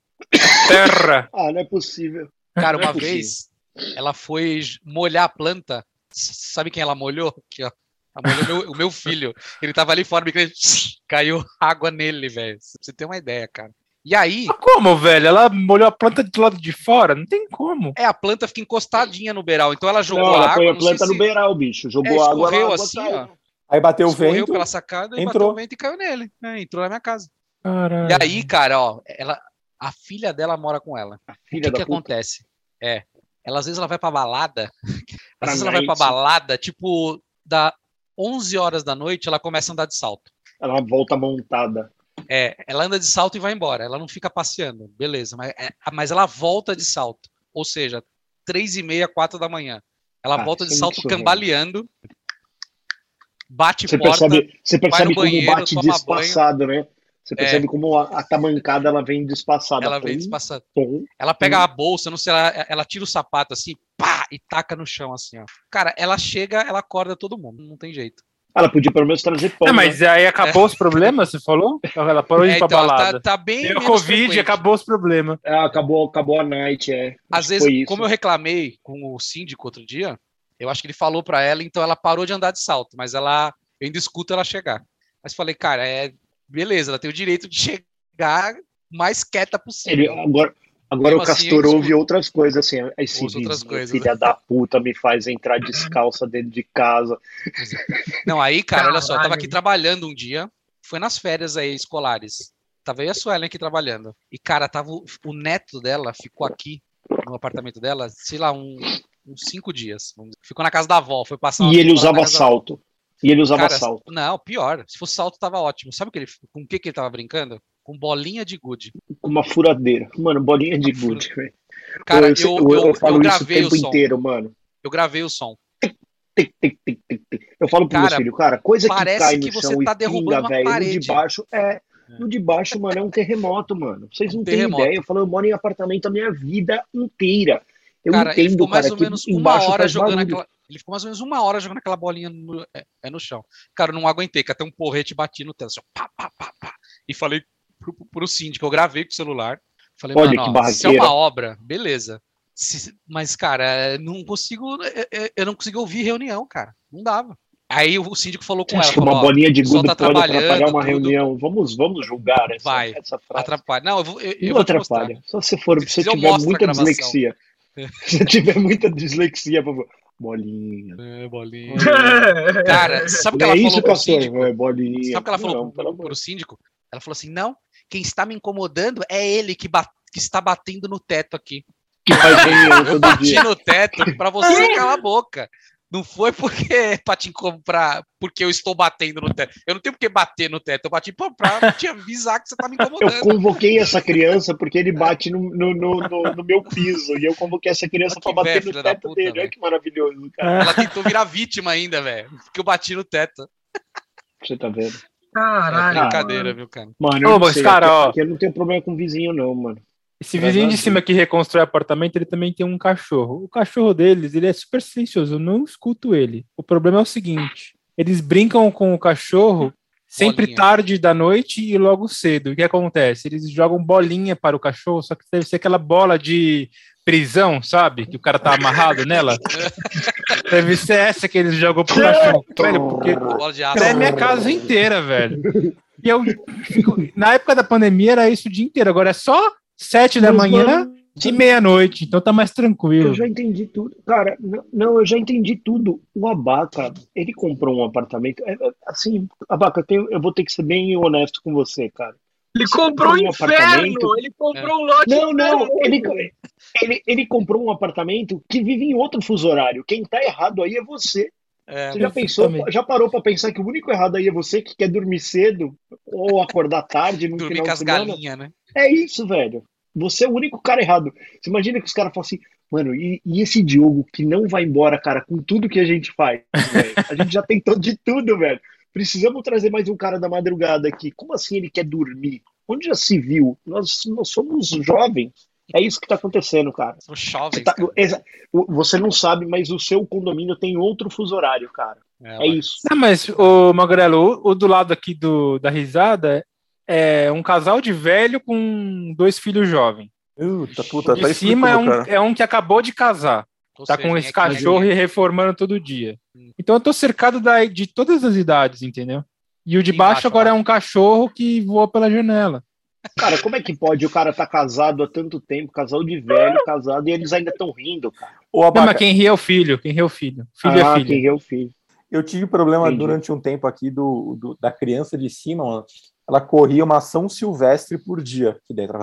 Terra. Ah, não é possível. Cara, Não é uma possível. vez ela foi molhar a planta. Sabe quem ela molhou? Aqui, ó. Ela molhou meu- o meu filho. Ele tava ali fora, me <laughs> caiu água nele, velho. Pra você ter uma ideia, cara. E aí, Mas como, velho? Ela molhou a planta do lado de fora? Não tem como. é, a planta fica encostadinha no beiral. Então ela jogou não, ela água. põe a planta se- no beiral, bicho. É, Jogou água, escorreu água assim, ó. Aí bateu o vento. pela sacada e entrou. bateu o vento e caiu nele. É, entrou na minha casa. Caralho. E aí, cara, ó, ela, a filha dela mora com ela. A O filha que, da que puta. acontece? É, ela às vezes ela vai pra balada, <laughs> às vezes ela vai pra balada, tipo, da 11 horas da noite, ela começa a andar de salto. Ela volta montada. É, ela anda de salto e vai embora, ela não fica passeando, beleza, mas, é, mas ela volta de salto, ou seja, três e meia, quatro da manhã. Ela Ah, volta de é salto cambaleando, bate Você porta, percebe, você percebe no como banheiro, bate toma banho. despassado, né? Você percebe como a, a tamancada ela vem despassada. ela vem Pum, despassando. pum. Ela pega Hum. a bolsa, não sei, ela, ela tira o sapato assim, pá, e taca no chão assim, ó. Cara, ela chega, ela acorda todo mundo, não tem jeito. Ela podia pelo menos trazer pão. É, né? mas aí acabou os problemas, você falou? Ela parou de É, ir pra então, ela balada. tá, tá bem Deu Covid, frequente. acabou os problemas. É, acabou, acabou a night, é. Às Acho vezes, foi isso. como eu reclamei com o síndico outro dia, eu acho que ele falou pra ela, então ela parou de andar de salto, mas ela, eu ainda escuto ela chegar. Mas falei, cara, é beleza, ela tem o direito de <laughs> chegar mais quieta possível. Ele, agora agora Mesmo o assim, Castor eu ouve outras coisas, assim. Esse coisas, filha da puta, me faz entrar <laughs> descalça dentro de casa. Não, aí, cara, olha só, eu tava Caralho. aqui trabalhando um dia, foi nas férias aí escolares. Tava eu e a Suelen aqui trabalhando. E, cara, tava o, o neto dela ficou aqui no apartamento dela, sei lá, um- uns cinco dias. Ficou na casa da avó, foi passar E ele usava salto. E ele usava Cara, salto. Não, pior. Se fosse salto, tava ótimo. Sabe o que ele, com o que, que ele tava brincando? Com bolinha de gude. Com uma furadeira. Mano, bolinha de gude, velho. Cara, eu, eu, eu, eu, falo isso o gravei o tempo som. inteiro, mano. Eu gravei o som. Eu falo pro Cara, meu filho, cara, coisa que cai no que você chão tá e derrubando pinga, velho, no parede. de baixo é... No de baixo, mano, é um terremoto, mano. Vocês não têm terremoto. ideia. Eu falo, eu moro em apartamento a minha vida inteira. Eu cara, ele entendo, ficou mais cara, ou menos uma hora jogando aquela. Ele ficou mais ou menos uma hora jogando aquela bolinha no, é, é no chão. Cara, eu não aguentei, que até um porrete bati no teto. Assim, pá, pá, pá, pá. E falei pro, pro síndico, eu gravei com o celular. Falei, Olha mano, que ó, se é uma obra, beleza. Se- mas, cara, não consigo. eu- eu- Eu não consigo ouvir reunião, cara. Não dava. Aí o síndico falou com Você ela. Falou, uma bolinha de gude tá pode trabalhando, atrapalhar uma tudo. reunião? Vamos, vamos julgar essa, Vai, essa frase. atrapalha. Não, eu vou, eu, eu Não mostrar. atrapalha. Só se for, Se se eu tiver muita dislexia. <laughs> Se você tiver muita dislexia, por favor. Bolinha. É, bolinha. <laughs> Cara, sabe o que ela é falou isso, pro Castor? síndico? É bolinha. Sabe o que ela falou Não, pro, pro síndico? Ela falou assim: não, quem está me incomodando é ele que, ba- que está batendo no teto aqui. que faz todo Bati dia. no teto pra você <laughs> calar a boca. Não foi porque <laughs> pra te comprar, porque eu estou batendo no teto. Eu não tenho por que bater no teto. Eu bati pra, pra <laughs> te avisar que você tá me Eu incomodando. convoquei essa criança porque ele bate no, no, no, no- no meu piso. E eu convoquei essa criança Olha pra que bater no teto puta, dele. velho. Olha que maravilhoso, cara. Ela tentou virar vítima ainda, velho. Porque eu bati no teto. Você tá vendo? É Caralho. brincadeira, viu, cara? Mano, eu Ô, não mas, sei, cara, ó. eu não tenho problema com vizinho, não, mano. Esse vizinho de cima que reconstrói apartamento, ele também tem um cachorro. O cachorro deles, ele é super silencioso, eu não escuto ele. O problema é o seguinte, eles brincam com o cachorro sempre Bolinha. tarde da noite e logo cedo. O que acontece? Eles jogam bolinha para o cachorro, só que deve ser aquela bola de prisão, sabe? Que o cara tá amarrado nela. <laughs> deve ser essa que eles jogam pro cachorro. Velho, porque Bola de aço. treme a casa inteira, velho. E eu fico- na época da pandemia era isso o dia inteiro, agora é só sete da manhã mano, de meia-noite, então tá mais tranquilo. Eu já entendi tudo. Cara, não, não, eu já entendi tudo. O Abaca, ele comprou um apartamento. é, é, assim, Abaca, eu, tenho- eu vou ter que ser bem honesto com você, cara. Ele comprou um comprou um apartamento? inferno! Ele comprou um lote Não, não, ele, ele, ele comprou um apartamento que vive em outro fuso horário. Quem tá errado aí é você. É, Você já pensou, Exatamente. já parou pra pensar que o único errado aí é você que quer dormir cedo ou acordar tarde no dormir final com de as semana? galinhas, né? É isso, velho. Você é o único cara errado. Você imagina que os caras falam assim, mano, e, e esse Diogo que não vai embora, cara, com tudo que a gente faz, velho? A gente já tentou de tudo, velho. Precisamos trazer mais um cara da madrugada aqui. Como assim ele quer dormir? Onde já se viu? Nós, nós somos jovens. É isso que tá acontecendo, cara. São Você, jovens. tá- cara. você não sabe, mas o seu condomínio tem outro fuso horário, cara. É, lá. isso. Não, mas, o Magrelo, o, o do lado aqui do, da risada é um casal de velho com dois filhos jovens. Puta, puta, de tá cima é um, cara. é um que acabou de casar. Ou Tá com esse equilíbrio. cachorro e reformando todo dia. Hum. Então eu tô cercado da, de todas as idades, entendeu? E o de E baixo agora é abaixo? um cachorro que voa pela janela. Cara, como é que pode o cara tá casado há tanto tempo, casal de velho, casado, e eles ainda estão rindo, cara? Ô, Não, Abaca, mas quem ri é o filho. Quem ri é o filho. Filho ah, é filho. quem é o filho. eu tive problema Entendi. durante um tempo aqui do, do- da criança de cima, mano. Ela corria uma ação silvestre por dia aqui dentro.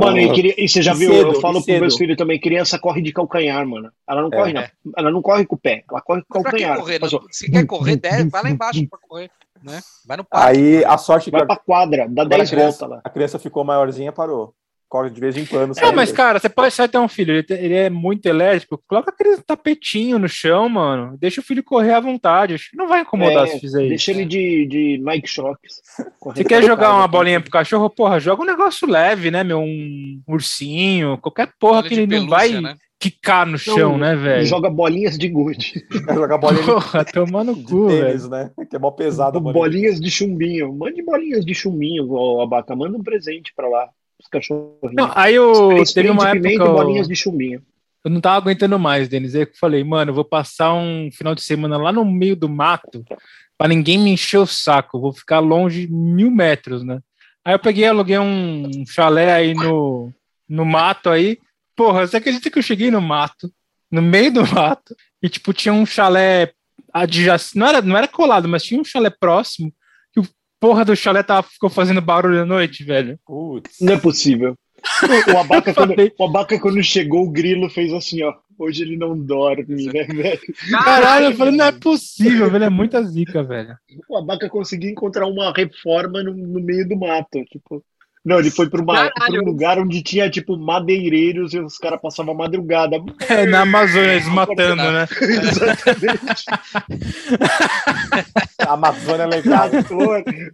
Mano, e, queria- e você já E viu? cedo, eu falo pros cedo. meus filhos também, criança corre de calcanhar, mano. Ela não É. corre, não. Ela não corre com o pé, ela corre com o que calcanhar. correr? Não- ó, Se quer correr, der, vai lá embaixo pra correr. Né? Vai no parque. Aí a sorte que Vai a, pra quadra, dá agora a 10 voltas criança, lá. a criança ficou maiorzinha, parou. Corre de vez em quando. Não, sai mas, dele. cara, você pode só ter um filho. Ele, ele é muito elétrico. Coloca aquele tapetinho no chão, mano. Deixa o filho correr à vontade. Acho que não vai incomodar É, se fizer isso. Deixa ele de, de Nike Shocks. Você quer jogar uma bolinha pro cachorro? Porra, joga um negócio leve, né, meu? Um ursinho, qualquer porra Olha que ele não pelúcia, vai né? quicar no chão, né, velho? Joga bolinhas de gude. jogar bolinha de, Porra, <laughs> de cu, tênis, velho. né? Que é mó pesado. bolinhas de chumbinho. Mande bolinhas de chumbinho, ó, Abaca. Manda um presente pra lá. Os cachorrinhos. Não, aí eu teve uma pimenta época. eu- bolinhas de chumbinho. Eu não tava aguentando mais, Denis. Aí eu falei, mano, eu vou passar um final de semana lá no meio do mato pra ninguém me encher o saco. Eu Vou ficar longe mil metros, né? Aí eu peguei, aluguei um chalé aí no, no mato aí. Porra, você acredita que eu cheguei no mato, no meio do mato, e tipo, tinha um chalé adjacente, não era, não era colado, mas tinha um chalé próximo, porra do chalé tava, ficou fazendo barulho à noite, velho. Putz. Não é possível. O, o Abaca, quando, o Abaca, quando chegou, o grilo fez assim, ó. Hoje ele não dorme, né, velho? Caralho, eu falei, não é possível, velho, é muita zica, velho. O Abaca conseguiu encontrar uma reforma no, no meio do mato, tipo. Não, ele foi para uma- pra Caralho. um lugar onde tinha, tipo, madeireiros e os caras passavam a madrugada. É, na Amazônia, eles matando, né? Exatamente. <laughs> A Amazônia é legal.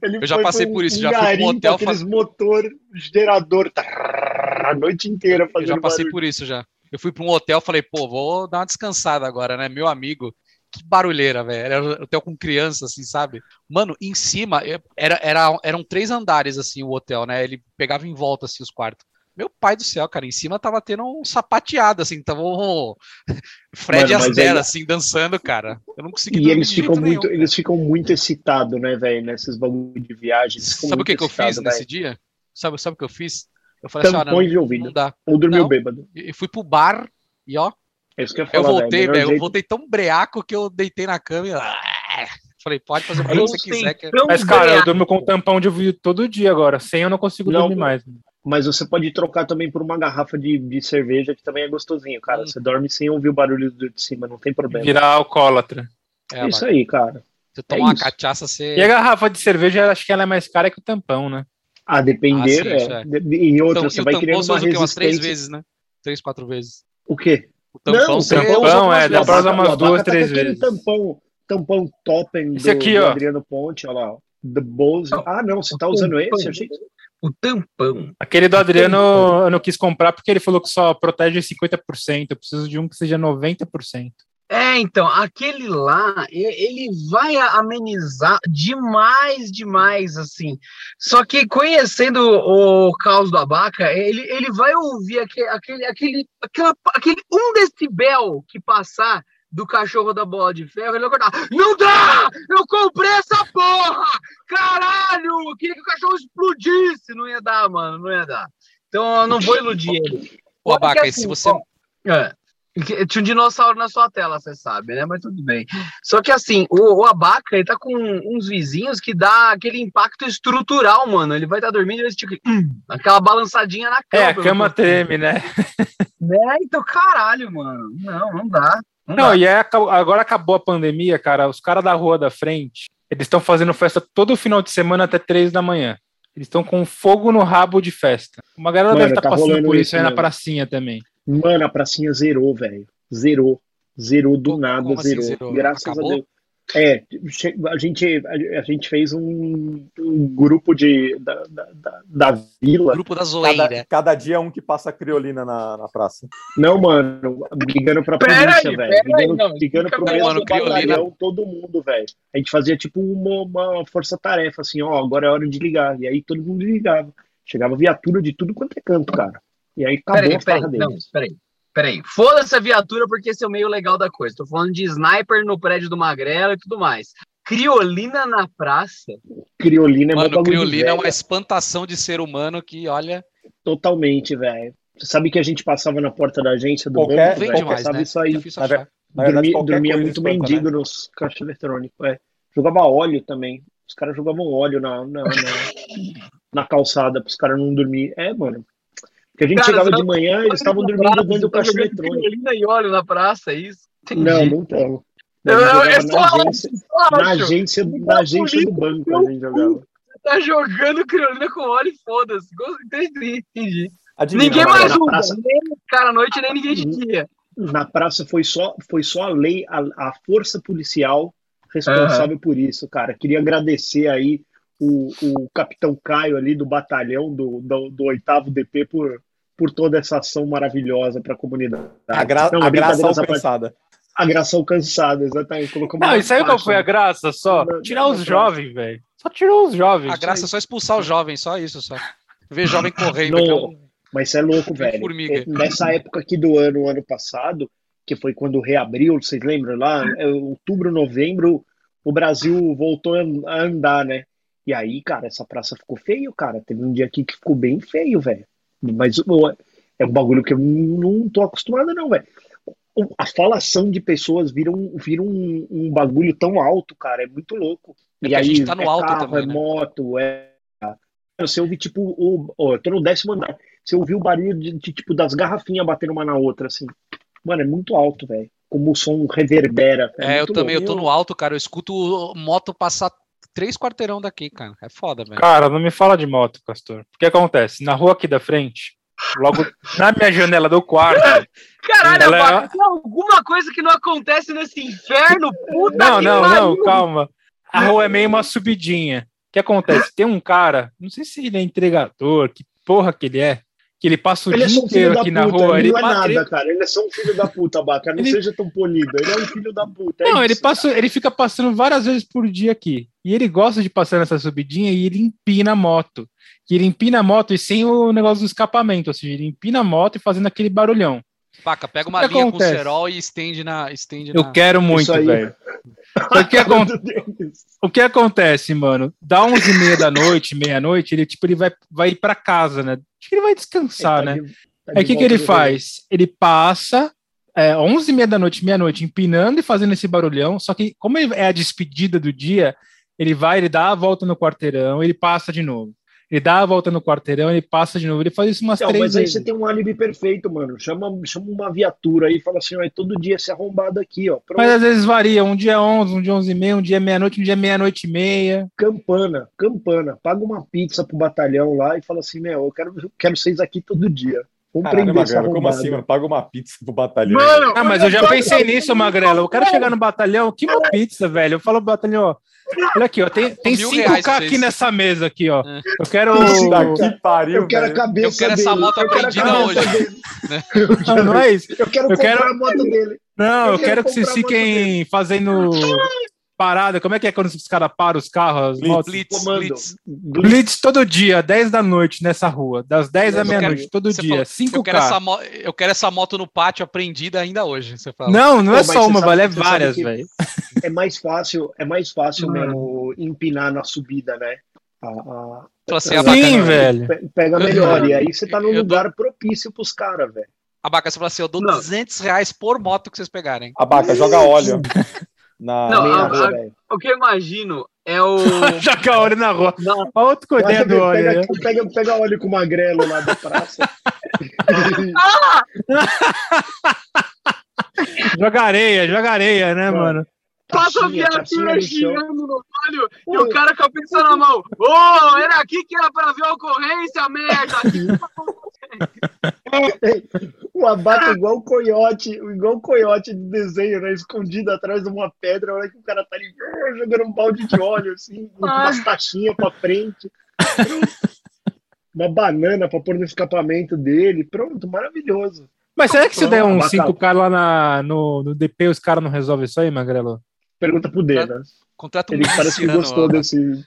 Ele Eu já foi passei por isso, um já fui um garimpo, hotel aqueles motor gerador tarrr, a noite inteira Eu fazendo já passei barulho. por isso já. Eu fui para um hotel, falei, pô, vou dar uma descansada agora, né? Meu amigo, que barulheira, velho. Era um hotel com criança, assim, sabe? Mano, em cima, eu- era, era, eram três andares, assim, o hotel, né? Ele pegava em volta, assim, os quartos. Meu pai do céu, cara, em cima tava tendo um sapateado, assim, tava o <laughs> Fred Mano, mas Astaire, aí- assim, dançando, cara. Eu não consegui E eles de ficam muito, nenhum, eles ficam muito excitados, né, velho, nesses bagulho de viagem. Sabe o que, que eu fiz excitados, nesse dia? Sabe, sabe o que eu fiz? Eu falei assim, Tampões olha, de não, ouvido. não dá. Ou dormiu Não. bêbado. E fui pro bar e, ó, É isso que eu ia Eu voltei, velho. Eu jeito- voltei tão breaco que eu deitei na cama e. Ah! Falei, pode fazer o que Eu você quiser. Que... tão Mas, cara, eu breaco. durmo com tampão de ouvido todo dia agora. Sem eu não consigo Não, dormir mais. Mas você pode trocar também por uma garrafa de, de cerveja, que também é gostosinho, cara. Hum. Você dorme sem ouvir o barulho do de cima, não tem problema. Virar alcoólatra. É, isso vai. aí, cara. Você toma uma isso. cachaça, você. E a garrafa de cerveja, acho que ela é mais cara que o tampão, né? A depender, Ah, sim, isso é. é. E outra, Então, você e o vai criando você uma o quê? Umas três resistência. vezes, né? Três, quatro vezes. O quê? O tampão Não, tampão é, dá pra usar umas duas, três vezes. tampão, tampão Toppen do, Esse aqui, do ó. Adriano Ponte, olha lá. The Bose. Ah, não, você tá usando esse? Achei que... O tampão. Aquele do Adriano eu não quis comprar porque ele falou que só protege 50%. Eu preciso de um que seja 90%. É, então, aquele lá, ele vai amenizar demais, demais, assim. Só que conhecendo o caos do Abaca, ele, ele vai ouvir aquele, aquele, aquele, aquela, aquele um decibel que passar do cachorro da bola de ferro, ele vai acordar. Não dá! Eu comprei essa porra! Caralho! Eu queria que o cachorro explodisse! Não ia dar, mano, não ia dar. Então eu não vou iludir ele. Ô, Abaca, assim, se você. é. Tinha um dinossauro na sua tela, você sabe, né? Mas tudo bem. Só que assim, o, o Abaca, ele tá com uns vizinhos que dá aquele impacto estrutural, mano. Ele vai estar dormindo e vai tipo, hum, aquela balançadinha na cama. É, a cama treme, né? É, então caralho, mano. Não, não dá. Não, Não, dá. e é, agora acabou a pandemia, cara. Os caras da rua da frente, eles estão fazendo festa todo final de semana até três da manhã. Eles estão com fogo no rabo de festa. Uma galera Mano, deve estar tá passando rolando por isso isso aí na mesmo. pracinha também. Mano, a pracinha zerou, velho. Zerou. Zerou do Como nada, assim zerou. zerou? Graças Acabou? a Deus. É, a gente, a, gente fez um, um grupo de, da, da, da, da vila. Grupo da Cada, zoeira. cada dia um que passa criolina na, na praça. Não, mano, ligando pra Pera polícia, velho. ligando fica pro mesmo mano, batalhão, todo mundo, velho. A gente fazia tipo uma, uma força-tarefa, assim, ó, agora é hora de ligar. E aí todo mundo ligava. Chegava viatura de tudo quanto é canto, cara. E aí acabou Peraí, a peraí, não, deles. peraí. Peraí, foda-se a viatura porque esse é o meio legal da coisa. Tô falando de sniper no prédio do Magrelo e tudo mais. Criolina na praça. Criolina é Mano, criolina é uma espantação de ser humano que, olha. Totalmente, velho. Você sabe que a gente passava na porta da agência do Qualquer- banco, Vem velho? demais, Passava né? isso aí. Difícil Na verdade, Dormia, dormia muito espanta, mendigo né? nos caixas eletrônicos. É. Jogava óleo também. Os caras jogavam óleo na, na, na, na calçada para os caras não dormir. É, mano. Porque a gente Cara, chegava você de manhã eles estavam dormindo praça, dentro do você tá caixa eletrônico. Criolina e óleo na praça, é isso? Entendi. Não, não estão. Eu- é só na acho, agência, só na agência, na agência do banco a gente jogava. Tá jogando criolina com óleo e foda-se. Entendi, entendi. Adivina, ninguém mais usa. praça- Nem cara à noite, nem ninguém de dia. Na praça foi só, foi só a lei, a, a força policial responsável por isso, cara. Queria agradecer aí o, o capitão Caio ali do batalhão do, do, do 8 DP por, por toda essa ação maravilhosa para a comunidade. A, gra Não, a graça alcançada. A graça alcançada, exatamente. Colocamos Não, sabe qual faixa. foi a graça? Só Na- tirar na os jovens, velho. Só tirou os jovens. A graça é só expulsar os jovens, só isso, só. Ver jovem correndo. Não, é Mas isso é louco, velho. formiga. É, Nessa época aqui do ano, ano passado, que foi quando reabriu, vocês lembram lá? É, Outubro, novembro, o Brasil voltou a andar, né? E aí, cara, essa praça ficou feio, cara. Teve um dia aqui que ficou bem feio, velho. Mas é um bagulho que eu não tô acostumado, não, velho. A falação de pessoas vira um, vira um, um bagulho tão alto, cara. É muito louco. É e que a aí, gente tá no é alto carro, também, é né? moto, é. Você ouve, tipo, o. ó, eu tô no décimo andar. Você ouviu o barulho de, de, tipo, das garrafinhas batendo uma na outra, assim. Mano, é muito alto, velho. Como o som reverbera. É, eu muito também, eu tô no alto, cara. Eu escuto moto passar três quarteirão daqui, cara. É foda, velho. Cara, não me fala de moto, Castor. O que acontece? Na rua aqui da frente, logo na minha janela do quarto. <laughs> Caralho, Ela é- tem alguma coisa que não acontece nesse inferno? Puta Não, que não, pariu. não, calma. A rua é meio uma subidinha. O que acontece? Tem um cara, não sei se ele é entregador, que porra que ele é, que ele passa o Ele é dia filho inteiro aqui puta, na rua. ele Ele, não é nada, ele- cara. Ele é só um filho da puta, Baca. Não Ele- seja tão polido. Ele é um filho da puta. é não, ele isso, passa, ele fica passando várias vezes por dia aqui. E ele gosta de passar nessa subidinha e ele empina a moto. Que ele empina a moto e sem o negócio do escapamento, ou seja, ele empina a moto e fazendo aquele barulhão. Paca, pega uma linha acontece? com cerol e estende na. Estende Eu na... quero muito, velho. <laughs> Só que. O que acontece, mano? Dá 11 e meia da noite, meia-noite, ele tipo ele vai, vai ir para casa, né? Acho que ele vai descansar, Tá né? de- tá Aí o de que, que ele faz? Ele passa é, 11 e meia da noite, meia-noite, empinando e fazendo esse barulhão. Só que, como ele- é a despedida do dia, ele vai, ele dá a volta no quarteirão, ele passa de novo. Ele dá a volta no quarteirão, ele passa de novo. Ele faz isso umas Não, três mas aí vezes. você tem um álibi perfeito, mano. Chama, chama uma viatura aí e fala assim, ó, é todo dia esse arrombado aqui, ó. Pronto. Mas às vezes varia. Um dia é 11, um dia 11 e meia, um dia é meia-noite, um dia é meia-noite e meia. Campana, campana. Paga uma pizza pro batalhão lá e fala assim, meu, eu quero, eu quero vocês aqui todo dia. Vamos Caralho, Magrelo, como assim, mano? Paga uma pizza pro batalhão. Mano, Ah, mas eu já pensei nisso, Magrelo. Eu quero chegar no batalhão, que uma pizza, velho. Eu falo pro batalhão, ó. Olha aqui, ó. Tem, tem Mil reais 5K pra aqui nessa mesa aqui, ó. É. Eu quero. Que pariu, Eu quero a cabeça Eu quero essa moto eu quero a apreendida cabeça hoje. dele. <laughs> Não, não é isso. Eu quero Eu comprar quero- a moto dele. Não, Eu eu quero quero que vocês fiquem fazendo parada. Como é que é quando os caras param os carros, as Blitz. motos? Blitz, Comando. Blitz. Blitz todo dia, 10 da noite nessa rua. Das 10 da meia-noite, todo dia. falou, Eu 5K. quero, essa mo- eu quero essa moto no pátio apreendida ainda hoje. Você fala. Não, não é só uma, vai é várias, velho. <laughs> É mais fácil, é mais fácil mesmo empinar na subida, né? A- a- Fala assim, Sim, velho. pe- pega melhor. E aí você tá num lugar propício pros caras, velho. Abaca, você fala assim, eu dou Não. 200 reais por moto que vocês pegarem. Abaca, joga óleo. <laughs> Na... Não, a- acho, a-. O que eu imagino é o. <laughs> Óleo na rua. Não, Olha outro ideia do óleo. pega, né? pega, pega óleo com o magrelo lá da praça. <laughs> Joga areia, joga areia, né, Mano. mano? passa a viatura xingando no óleo e o cara com a pizza na mão. Ô, era aqui que era pra ver a ocorrência, merda! <laughs> O abaca igual o coiote, igual o coiote de desenho, né? Escondido atrás de uma pedra, a hora que o cara tá ali ah, <laughs> jogando um balde de óleo, assim, <laughs> com umas taxinhas pra frente. Uma banana pra pôr no escapamento dele. Pronto, maravilhoso. Mas será que se Pronto, der um bacana. 5K lá na, no, no DP, os caras não resolvem isso aí, Magrelo? Pergunta pro Denas. Contrata um Ele parece que gostou desse.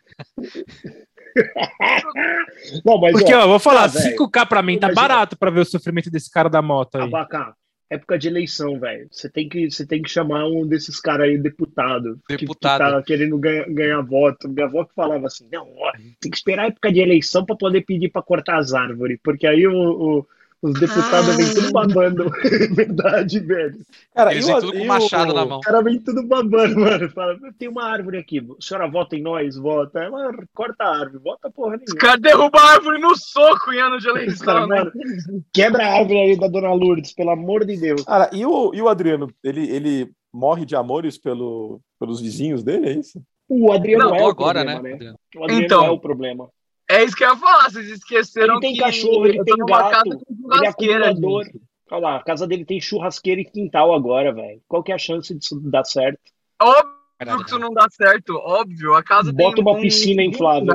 <laughs> Não, mas Porque, ó, ó, vou falar, ah, velho. 5K pra mim tá Imagina. barato pra ver o sofrimento desse cara da moto aí. Abaca, época de eleição, velho. Você tem que, você tem que chamar um desses caras aí, deputado, que- Deputado. que tá querendo ganhar, ganhar voto. Minha avó que falava assim: não, ó, tem que esperar a época de eleição pra poder pedir pra cortar as árvores, porque aí o, o- os deputados vêm tudo babando. <laughs> Verdade, velho. Cara, Eles e o- vêm tudo com machado o- na mão. O cara vem tudo babando, mano. Fala, tem uma árvore aqui, a senhora vota em nós? Vota. Ela corta a árvore, vota porra Os nenhuma. caras derrubam a árvore no soco em ano de Os eleição, caras, né? mano, quebra a árvore aí da Dona Lourdes, pelo amor de Deus. Cara, e o, e o Adriano, ele, ele morre de amores pelo, pelos vizinhos dele, é isso? O Adriano Não, é o agora, problema, né? né? O Adriano Então. é o problema. É isso que eu ia falar, vocês esqueceram Ele tem que cachorro, ele tem numa gato, Ele é acumulador. gente. Olha lá, a casa dele tem churrasqueira e quintal agora, velho. Qual que é a chance disso dar certo? Óbvio que isso não dá certo, óbvio. A casa Bota tem uma um- piscina inflável.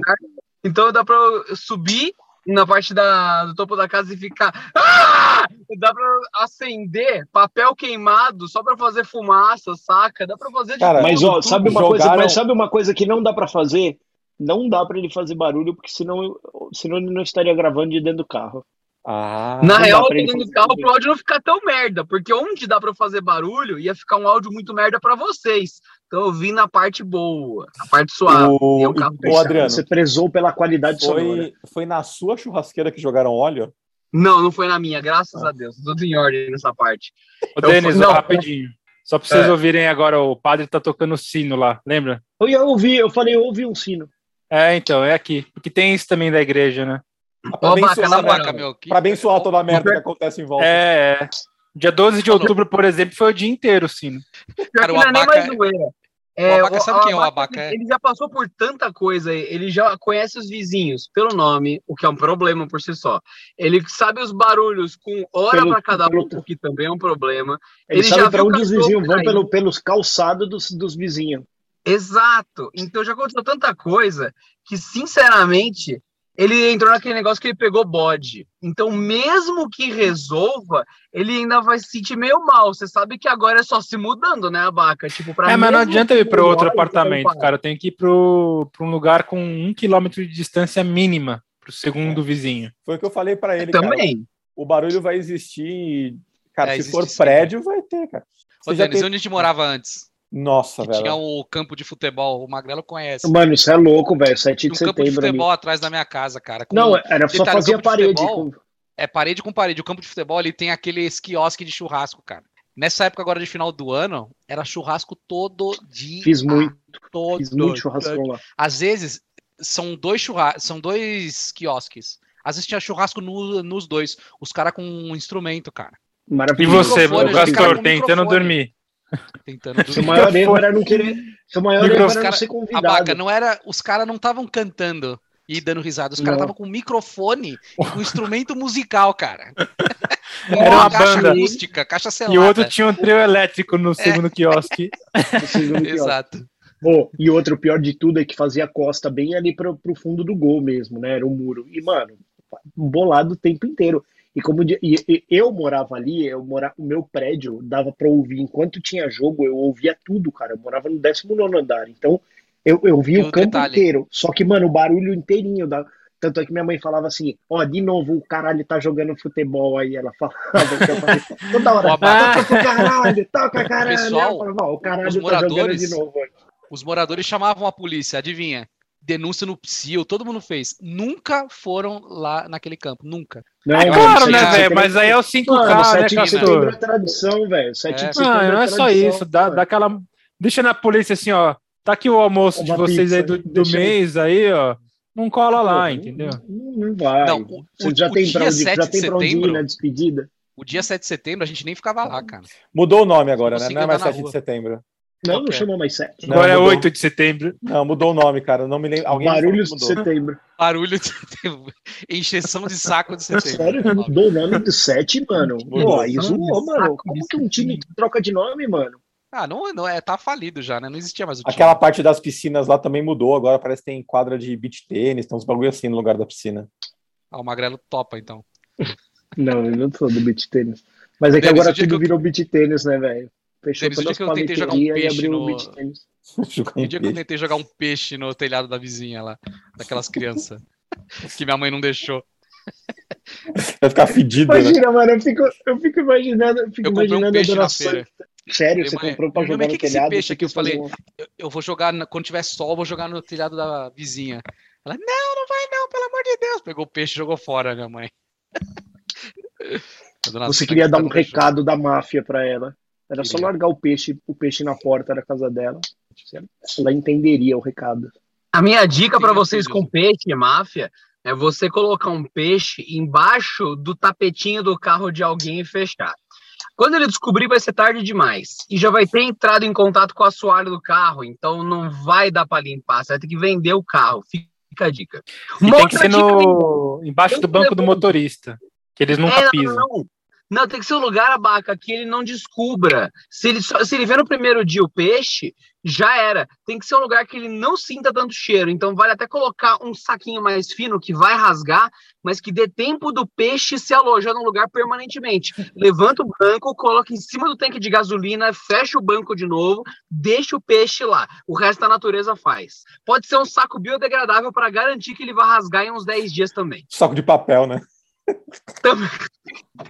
Então dá pra eu subir na parte da, do topo da casa e ficar. Ah! Dá pra acender papel queimado só pra fazer fumaça, saca? Dá pra fazer de Cara, Mas ó, sabe uma coisa, mas sabe uma coisa que não dá pra fazer? Não dá pra ele fazer barulho, porque senão, senão ele não estaria gravando de dentro do carro. Ah, Na real, dentro do carro barulho. pro áudio não ficar tão merda, porque onde dá pra fazer barulho ia ficar um áudio muito merda pra vocês. Então eu vim na parte boa, na parte suave. O- E um carro o Adriano, Você prezou pela qualidade sonora. foi, foi na sua churrasqueira que jogaram óleo? Não, não foi na minha, graças a Deus. Tudo em ordem nessa parte. Ô, Eu Denis, rapidinho. Só pra vocês É. ouvirem agora, o padre tá tocando sino lá, lembra? Eu ia ouvir, eu falei, eu ouvi um sino. É, então, é aqui. Porque tem isso também da igreja, né? Pra abençoar, Baca, na né? meu, que- Pra abençoar toda a merda que acontece em volta. É, é. Dia 12 de outubro, por exemplo, foi o dia inteiro o sino. Pior Cara, que o não é nem Abaca- mais zoeira. O Abaca sabe quem é o Abaca, é? Ele já passou por tanta coisa, ele já conhece os vizinhos pelo nome, o que é um problema por si só. Ele sabe os barulhos com hora pra cada um, o que também é um problema. Ele, Ele sabe já pra viu onde os vizinhos vão pelo, pelos calçados dos, dos vizinhos. Exato. Então já aconteceu tanta coisa que, sinceramente, ele entrou naquele negócio que ele pegou bode. Então, mesmo que resolva, ele ainda vai se sentir meio mal. Você sabe que agora é só se mudando, né, Abaca? Tipo, pra É, mas não adianta ir para outro apartamento, cara. Tem que ir pro, pra um lugar com um quilômetro de distância mínima pro segundo vizinho. Foi o que eu falei pra ele, parar. cara. Também. O barulho vai existir. Cara, É, se existe for sim, prédio, vai ter, cara. Ô, Você Denis, tem- onde a gente morava antes? Nossa, Que velho. tinha o campo de futebol, o Magrelo conhece. Mano, isso é louco, velho. 7 Tinha de um campo de setembro ali. futebol atrás da minha casa, cara. com- Não, era só fazer a parede. futebol- com- É parede com parede. O campo de futebol ele tem aqueles quiosque de churrasco, cara. Nessa época agora de final do ano, era churrasco todo dia. Fiz muito, Todo fiz muito churrascão lá. Às vezes são dois churras, são dois quiosques. Às vezes tinha churrasco no- nos dois. Os caras com um instrumento, cara. E Maravilhoso. você, microfone, o Castor, tentando dormir. Tentando Seu dormir. maior erro era não querer. Seu maior erro era não cara- ser A convidado. vaca não era. Os caras não estavam cantando. e dando risada. Os caras Não. estavam com um microfone e com instrumento musical, cara. <laughs> Era uma caixa banda. acústica, caixa selada. E o outro tinha um trio elétrico no segundo quiosque. no segundo quiosque. Exato. Pô, e outro, o pior de tudo é que fazia a costa bem ali pro, pro fundo do gol mesmo, né? Era o muro. E, mano, bolado o tempo inteiro. E como e- e eu morava ali, eu morava, o meu prédio dava pra ouvir enquanto tinha jogo, eu ouvia tudo, cara. Eu morava no 19 andar. Então, eu, eu via o campo detalhe? inteiro. Só que, mano, o barulho inteirinho da. Tanto é que minha mãe falava assim, ó, de novo o caralho tá jogando futebol aí. Ela falava que eu falei, toda hora, <laughs> toca pro caralho, toca <laughs> caralho. Pessoal, falava, o caralho tá jogando de novo. hoje. Os moradores chamavam a polícia, adivinha? Denúncia no PSIL, todo mundo fez. Nunca foram lá naquele campo, nunca. Não, É claro, né, de velho? Mas aí é o 5K, Mano, né, 7 de setembro é Castor? tradição, velho. 7 É. de Não, é não é só isso. Dá, dá aquela. Deixa na polícia assim, ó. Tá aqui o almoço de Uma vocês aí pizza, do, do aí. mês aí, ó. Não cola lá, Pô, entendeu? Não, não vai. Não, o- Você já o tem dia onde, 7 já de tem pra onde ir setembro- na despedida? O dia 7 de setembro a gente nem ficava lá, cara. Mudou o nome agora, né? consigo Não é mais andar na 7 de setembro. Não, não Ok. chama mais 7. Não, Agora é mudou. 8 de setembro. Não, mudou o nome, cara. Não me lembro. Alguém Barulhos de setembro. Barulho de setembro. Encheção de saco de <laughs> setembro. Sério, mudou o nome do 7, mano. Pô, zoou, mano. Como que um time troca de nome, mano? Ah, não, não é, tá falido já, né? Não existia mais o time. Aquela parte das piscinas lá também mudou. Agora parece que tem quadra de beach tênis, tem uns bagulho assim no lugar da piscina. Ah, o Magrelo topa, então. Não, eu não sou do beat tênis. Mas é que Denis, agora tudo que eu- virou beat tênis, né, velho? Fechou Denis, o dia que eu tentei jogar um peixe no- <laughs> um O dia que eu peixe. tentei jogar um peixe no telhado da vizinha lá, daquelas crianças. que minha mãe não deixou. Vai ficar fedido, né? Imagina, mano, eu fico, eu fico imaginando, eu fico Eu comprei um imaginando peixe a dona na feira. Santa. Sério, Falei, você mãe, comprou pra mãe, jogar mas no que esse telhado? peixe você aqui? Eu falei, um- Eu, eu vou jogar, na- quando tiver sol, eu vou jogar no telhado da vizinha. Ela, não, não vai não, pelo amor de Deus. Pegou o peixe e jogou fora, minha mãe. <laughs> Você queria dar um recado da máfia pra ela. Era só largar o peixe, o peixe na porta da casa dela. Ela entenderia o recado. A minha dica para vocês com peixe, máfia, é você colocar um peixe embaixo do tapetinho do carro de alguém e fechar. Quando ele descobrir, vai ser tarde demais. E já vai ter entrado em contato com o assoalho do carro, então não vai dar para limpar. Você vai ter que vender o carro. Fica a dica. E tem que ser dica no... embaixo do banco do motorista. Que eles nunca É, não, pisam. Não, não, tem que ser um lugar, abaca, que ele não descubra. Se ele, só- se ele vê no primeiro dia o peixe, já era. Tem que ser um lugar que ele não sinta tanto cheiro. Então, vale até colocar um saquinho mais fino que vai rasgar, mas que dê tempo do peixe se alojar num lugar permanentemente. Levanta o banco, coloca em cima do tanque de gasolina, fecha o banco de novo, deixa o peixe lá. O resto a natureza faz. Pode ser um saco biodegradável para garantir que ele vai rasgar em uns 10 dias também. Saco de papel, né?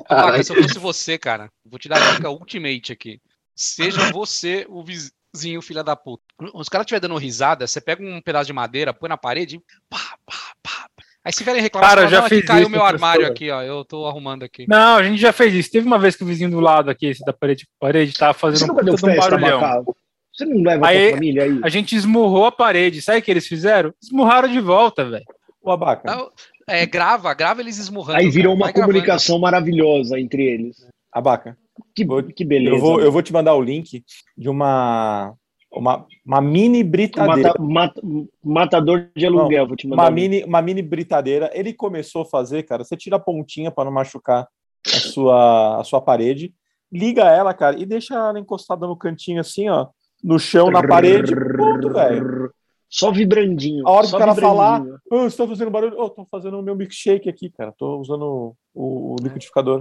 Paca, se eu fosse você, cara, vou te dar a dica ultimate aqui. Seja você o vizinho, filha da puta. Os caras estiverem dando risada, você pega um pedaço de madeira, põe na parede, pá, pá, pá. Aí se vierem reclamar, Cara, já fiz caiu isso, meu armário professor. aqui, ó, eu tô arrumando aqui. Não, a gente já fez isso. Teve uma vez que o vizinho do lado aqui, esse da parede, parede tava Você fazendo um puta de um barulhão. Macau? Você não leva a Aí- tua família aí? A gente esmurrou a parede. Sabe o que eles fizeram? Esmurraram de volta, velho. O abaca. Não, É, grava, grava eles esmurrando. Aí virou cara. uma Vai gravando. comunicação maravilhosa entre eles. Abaca. Que, que beleza. Eu vou, eu vou te mandar o link de uma, uma, uma mini britadeira. Mata- mata- matador de aluguel, vou te mandar. Uma mini, uma mini britadeira. Ele começou a fazer, cara. Você tira a pontinha para não machucar a sua, a sua parede, liga ela, cara, e deixa ela encostada no cantinho assim, ó, no chão, na parede. Pronto, velho. Só vibrandinho. A hora que o cara falar, vibrandinho. "Ah, você tá fazendo barulho? Oh, tô fazendo o meu milkshake aqui, cara. Tô usando o, o liquidificador.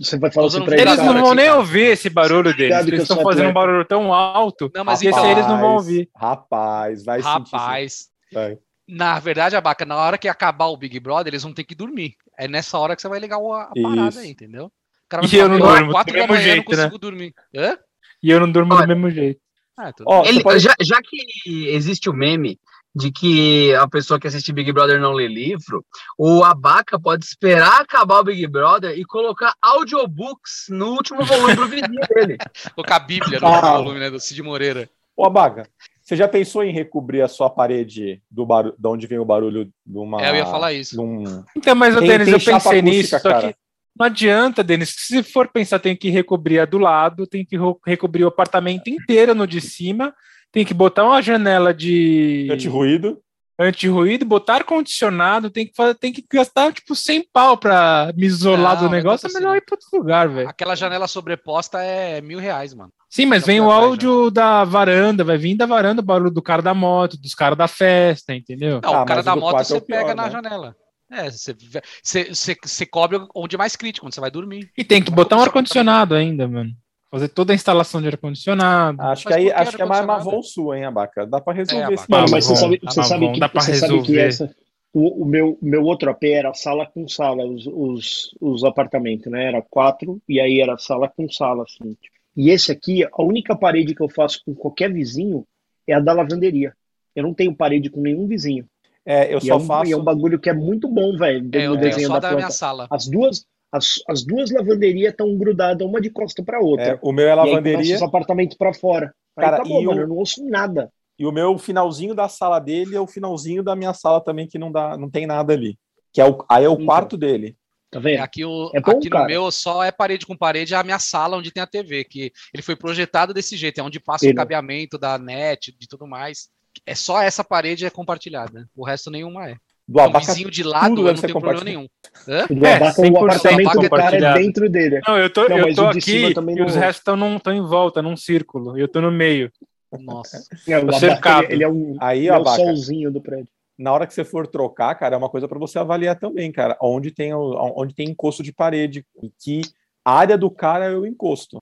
Você vai falar assim pra ele, Eles cara, não vão aqui, nem cara. ouvir esse barulho deles. Eles eu estão fazendo um barulho tão alto Não, mas que esse então, aí eles não vão ouvir. Rapaz, vai. Rapaz, Vai. na verdade, Abaca, na hora que acabar o Big Brother, eles vão ter que dormir. É nessa hora que você vai ligar o- a parada Isso. aí, entendeu? O cara E vai eu não falar, "Meu, durmo, quatro do da mesmo eu não jeito, né? consigo dormir. Hã? E eu não durmo Olha. do mesmo jeito. Ah, Ó, Ele- pode- já, já que existe o meme de que a pessoa que assiste Big Brother não lê livro, o Abaca pode esperar acabar o Big Brother e colocar audiobooks no último volume pro vizinho dele. <laughs> Colocar a Bíblia no Ah. volume, né, do Cid Moreira. Ô, Abaga, você já pensou em recobrir a sua parede do barulho, de onde vem o barulho de uma. É, eu ia falar isso. um- Então, mas, Denis, eu pensei acústica, nisso, só cara. que não adianta, Denis. Se for pensar, tem que recobrir a do lado, tem que recobrir o apartamento inteiro no de cima, tem que botar uma janela de. anti-ruído. anti-ruído, botar ar-condicionado, tem que fazer, tem que gastar tipo 100 pau pra me isolar Não, do é negócio, é melhor ir pra outro lugar, velho. Aquela janela sobreposta é mil reais, mano. Sim, mas Fica vem o áudio da varanda, vai vir da varanda o barulho do cara da moto, dos caras da festa, entendeu? Não, Ah, o cara da moto quarto você é pior, pega na né? janela. É, você, você, você, você cobre onde é mais crítico, quando você vai dormir. E tem que botar um ar-condicionado ainda, mano. Fazer toda a instalação de ar-condicionado. Acho que aí acho que é mais? Mavon sua, hein, Abaca? Dá pra resolver É, esse Abaca. Mano, mas você sabe, você sabe que, dá pra você sabe que essa, o, o meu, meu outro AP era sala com sala, os, os, os apartamentos, né? Era quatro, e aí era sala com sala, assim. E esse aqui, a única parede que eu faço com qualquer vizinho é a da lavanderia. Eu não tenho parede com nenhum vizinho. É, eu E é, só um, faço. e é um bagulho que é muito bom, velho, É, eu tenho desenho só da da minha sala. As duas, as, as duas lavanderias estão grudadas uma de costa para outra. é, o meu é e lavanderia os apartamentos para fora. Aí Cara, acabou, e mano. o- Eu não ouço nada. e o meu finalzinho da sala dele é o finalzinho da minha sala também que não dá, não tem nada ali. Que é o, aí é o Então. quarto dele. Tá vendo? Aqui, o, É bom, aqui no meu só é parede com parede, é a minha sala onde tem a TV, que ele foi projetado desse jeito, é onde passa Ele- o cabeamento da net, de tudo mais. É só essa parede é compartilhada, o resto nenhuma é. Do O Abaca, vizinho de lado não tenho problema nenhum. Hã? O É, abaca, 100% o apartamento do cara é dentro dele. Não, eu tô, Não, eu tô o aqui e não os é. restos estão em volta, num círculo, e eu tô no meio. Nossa. É, o abaca, ele, ele é, um, Aí, ele é o Abaca, solzinho do prédio. na hora que você for trocar, cara, é uma coisa para você avaliar também, cara, onde tem, o- onde tem encosto de parede e que área do cara é o encosto.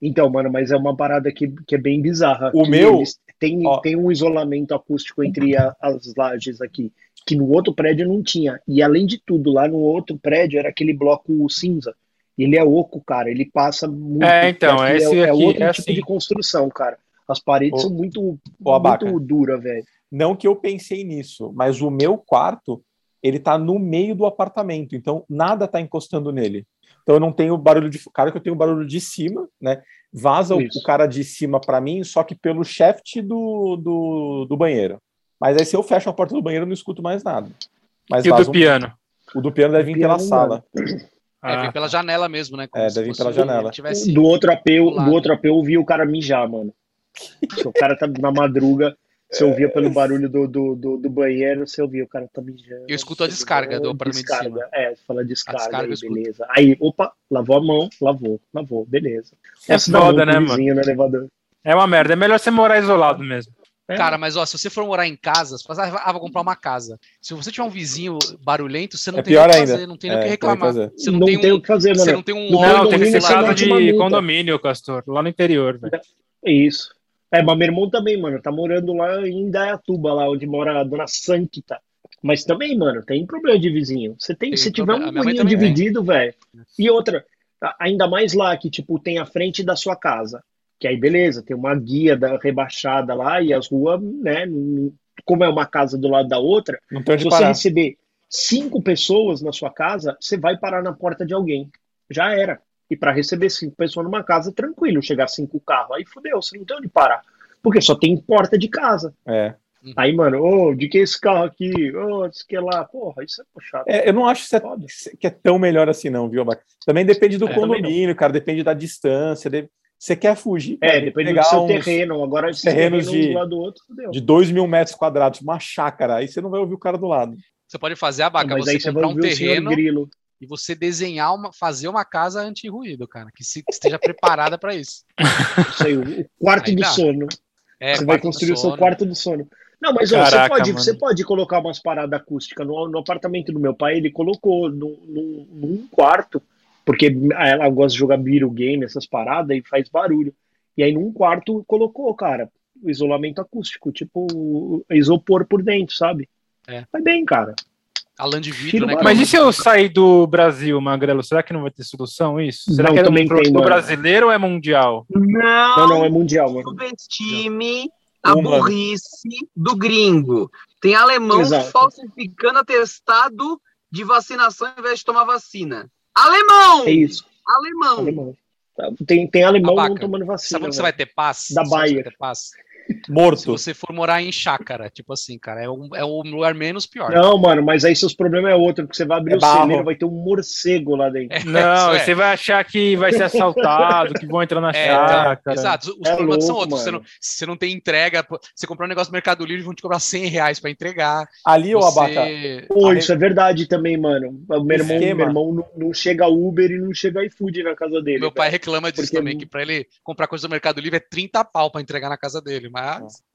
Então, mano, mas é uma parada que, que é bem bizarra. O meu- eles Tem, ó. tem um isolamento acústico entre a- as lajes aqui, que no outro prédio não tinha. E além de tudo, lá no outro prédio era aquele bloco cinza. Ele é oco, cara. Ele passa muito. É, então, porque esse é, é outro é tipo assim. de construção, cara. As paredes são muito, muito duras, velho. Não que eu pensei nisso, mas o meu quarto, ele tá no meio do apartamento, então nada tá encostando nele. Então eu não tenho barulho de. Cara, que eu tenho barulho de cima, né? Vaza o, o cara de cima para mim, só que pelo shaft do, do, do banheiro. Mas aí se eu fecho a porta do banheiro, eu não escuto mais nada. Mas E o do um- piano? o do piano deve vir pela sala. É, vem Ah, pela janela mesmo, né? É, se deve vir pela janela. tivesse- Do outro AP, eu- do outro AP eu ouvi o cara mijar, mano. <laughs> O cara tá na madruga, você ouvia pelo barulho do, do, do, do banheiro, você ouvia o cara tá mijando. Eu escuto a descarga do apartamento de descarga. cima. É, você fala descarga, descarga aí, beleza. Aí, opa, lavou a mão, lavou, lavou, beleza. É foda, né, mano? vizinho no elevador. É uma merda, é melhor você morar isolado mesmo. É. Cara, mas ó, se você for morar em casa, você fala, ah, vou comprar uma casa. Se você tiver um vizinho barulhento, você não É tem o pior que ainda. fazer, não tem nem o É, o que reclamar. fazer. Você não, Não tem, tem um, o que fazer, você mano. não tem um Não, tem que ser você casa de condomínio, Castor, lá no interior, velho. Isso. É, mas meu irmão também, mano, tá morando lá em Indaiatuba, lá onde mora a dona Sankta. Mas também, mano, tem problema de vizinho. Você tem, Tem se tiver um também tem. dividido, velho. E outra, ainda mais lá que, tipo, tem a frente da sua casa. Que aí, beleza, tem uma guia da rebaixada lá e as ruas, né? não- Como é uma casa do lado da outra, se você parar. receber cinco pessoas na sua casa, você vai parar na porta de alguém. Já era. E para receber cinco pessoas numa casa, tranquilo. Chegar cinco carros, aí fudeu, você não tem onde parar. Porque só tem porta de casa. É. Aí, mano, ô, de que é esse carro aqui? Ô, diz que é lá. Porra, isso é puxado. É, eu não acho que, isso é, que é tão melhor assim, não, viu? Também depende do É, condomínio, cara, depende da distância. de- Você quer fugir, É, cara, depende do seu uns terreno. Agora, esses terrenos um de- do lado do outro, fudeu. de 2 mil metros quadrados, uma chácara, aí você não vai ouvir o cara do lado. Você pode fazer a baca, Mas você aí você vai comprar um ouvir o senhor terreno grilo. E você desenhar uma, fazer uma casa anti-ruído, cara, que, se, que esteja preparada para isso. <laughs> Isso aí, o quarto Aí do dá. sono. É, você vai construir o seu quarto do sono. Não, mas ó, você, Caraca, pode, mano. você pode colocar umas paradas acústicas. No, no apartamento do meu pai, ele colocou num, num- num quarto, porque ela gosta de jogar video game, essas paradas, e faz barulho. E aí, num quarto, colocou, cara, o isolamento acústico, tipo isopor por dentro, sabe? É. Vai bem, cara. A lã de vidro, né? barulho. Mas e se eu sair do Brasil, Magrelo? Será que não vai ter solução isso? Será Não, que é também um tem, brasileiro ou é mundial? Não, Não, não, é mundial, mano. subestime a Humano. burrice do gringo. Tem alemão Exato. falsificando atestado de vacinação ao invés de tomar vacina. Alemão! É isso. Alemão! Alemão. Tem, tem alemão Abaca, não tomando vacina. Sabe onde você vai ter paz? Da Sabe paz? Se Morto. você for morar em chácara, tipo assim, cara, é, um, é o lugar menos pior. Não, mano, mas aí seus problemas é outro, porque você vai abrir É o barro. celeiro, vai ter um morcego lá dentro. Não, Isso é. você vai achar que vai ser assaltado, que vão entrar na É, então, chácara. exato. Os É problemas são louco, outros. Você não, você não tem entrega. pô, Você comprar um negócio no Mercado Livre vão te cobrar 100 reais pra entregar. Ali, Abaca, Você... Pô, A isso é verdade também, mano. O meu irmão, meu irmão não, não chega Uber e não chega iFood na casa dele. Meu pai reclama disso Porque- também, que pra ele comprar coisa no Mercado Livre é 30 pau pra entregar na casa dele. Mas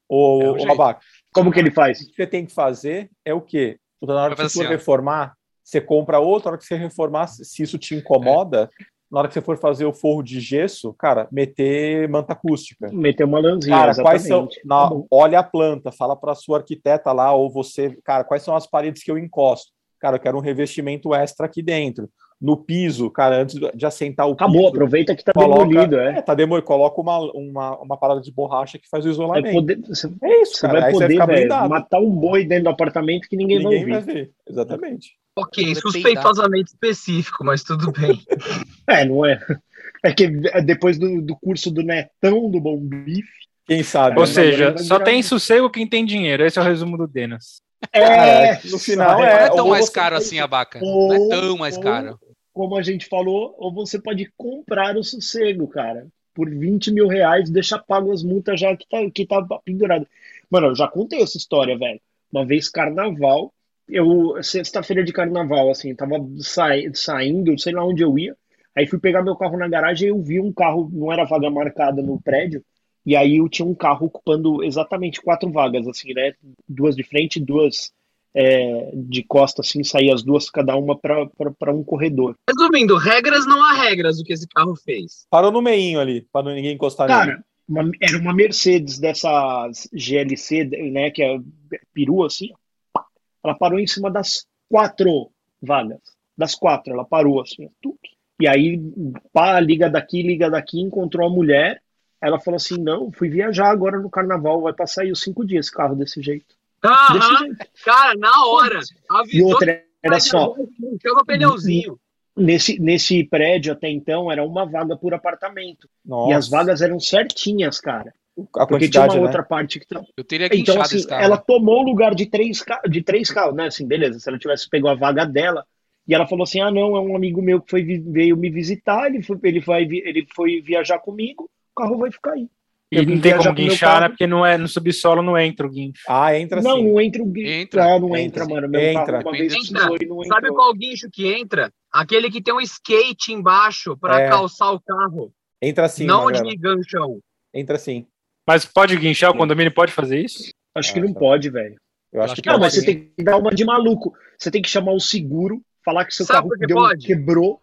o, É o o. Abaca, Como que ele faz? o que você tem que fazer é o quê? Na hora que você for assim, reformar, você compra outra, na hora que você reformar, se isso te incomoda, na hora que você for fazer o forro de gesso, cara, meter manta acústica. Meter uma lãzinha, Cara, exatamente. quais são. na- Tá bom. olha a planta, fala para sua arquiteta lá, ou você, cara, quais são as paredes que eu encosto? Cara, eu quero um revestimento extra aqui dentro. No piso, cara, antes de assentar o Acabou, piso, aproveita que tá coloca, demolido, é. é, tá demolido, coloca uma, uma, uma parada de borracha que faz o Vai isolamento. poder, você É isso, você cara. vai Aí você poder, fica velho, blindado. matar um boi dentro do apartamento que ninguém, Ninguém vai vai ouvir. ver. Exatamente. Ok, Poder suspeitosamente específico, mas tudo bem. <laughs> É, não é? É que é depois do, do curso do Netão do Bom Bife. Quem sabe? Ou né? seja, vai só tem sossego quem tem dinheiro. Esse é o resumo do Denas. É, no final não é, é tão ou mais você caro assim, Abaca. ou- Não é tão mais ou- caro. Como a gente falou, ou você pode comprar o sossego, cara. Por 20 mil reais, deixa pago as multas já que tá, que tá pendurado. Mano, eu já contei essa história, velho. Uma vez, carnaval, eu, sexta-feira de carnaval, assim, tava sai- saindo, sei lá onde eu ia. Aí fui pegar meu carro na garagem e eu vi um carro, não era vaga marcada no prédio, e aí eu tinha um carro ocupando exatamente quatro vagas, assim, né? Duas de frente, duas é, de costa, assim, saía as duas, cada uma para um corredor. Resumindo, regras não há regras do que esse carro fez. Parou no meinho ali, para ninguém encostar nele. Cara, uma- era uma Mercedes dessas GLC, né, que é perua, assim, ela parou em cima das quatro vagas, das quatro, ela parou, assim, tudo. E aí, pá, liga daqui, liga daqui, encontrou a mulher, ela falou assim, não, fui viajar agora no carnaval, vai passar aí os cinco dias esse carro desse jeito. Aham, cara, na hora. E outra, era só, Chama pneuzinho. nesse, nesse prédio até então, era uma vaga por apartamento. Nossa, E as vagas eram certinhas, cara. a Porque tinha uma né? outra parte que... Eu teria que Então, assim, esse carro. ela tomou o lugar de três, ca- de três carros, né? Assim, beleza, se ela tivesse pegado a vaga dela, e ela falou assim: ah, não, é um amigo meu que foi, veio me visitar, ele foi, ele, vai, ele foi viajar comigo, o carro vai ficar aí. E não tem como guinchar, né? Porque não é, no subsolo não entra o guincho. Ah, entra não, sim. não entra o guincho. Entra. Ah, não Entra, entra, mano. Meu Entra. carro Entra. não Sabe entrou. qual guincho que entra? Aquele que tem um skate embaixo pra É. calçar o carro. Entra sim, não de ganchão. Entra sim. Mas pode guinchar, o condomínio pode fazer isso? Acho que Ah, não tá. pode, velho. Eu acho acho que que Não, pode mas você sim. tem que dar uma de maluco. Você tem que chamar o seguro, falar que seu Sabe carro que deu- quebrou.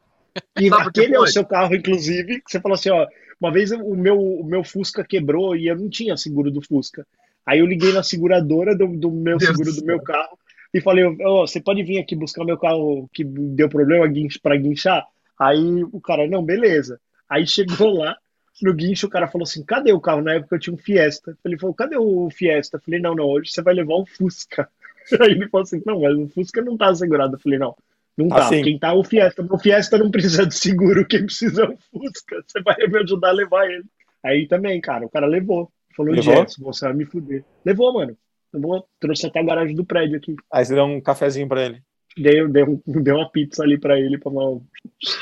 E Sabe aquele é o seu carro, inclusive. que Você falou assim, ó, uma vez o meu, o meu Fusca quebrou e eu não tinha seguro do Fusca. Aí eu liguei na seguradora do, do meu Deus seguro do meu carro e falei, ó, você pode vir aqui buscar meu carro que deu problema pra guinchar? Aí o cara, não, beleza. Aí chegou lá, no guincho, o cara falou assim, cadê o carro? Na época eu tinha um Fiesta. Ele falou, cadê o Fiesta? Eu falei, não, não, hoje você vai levar um Fusca. <laughs> Aí ele falou assim, não, mas o Fusca não tá segurado. Eu falei, não, não Tá tá. sim. Quem tá é o Fiesta. O Fiesta não precisa de seguro, quem precisa é o Fusca. Você vai me ajudar a levar ele. Aí também, cara, o cara levou. Falou? Jets, você vai me fuder. Levou, mano. Levou, trouxe até a garagem do prédio aqui. Aí você dá um cafezinho pra ele. Dei, dei, um- dei uma pizza ali pra ele pra não.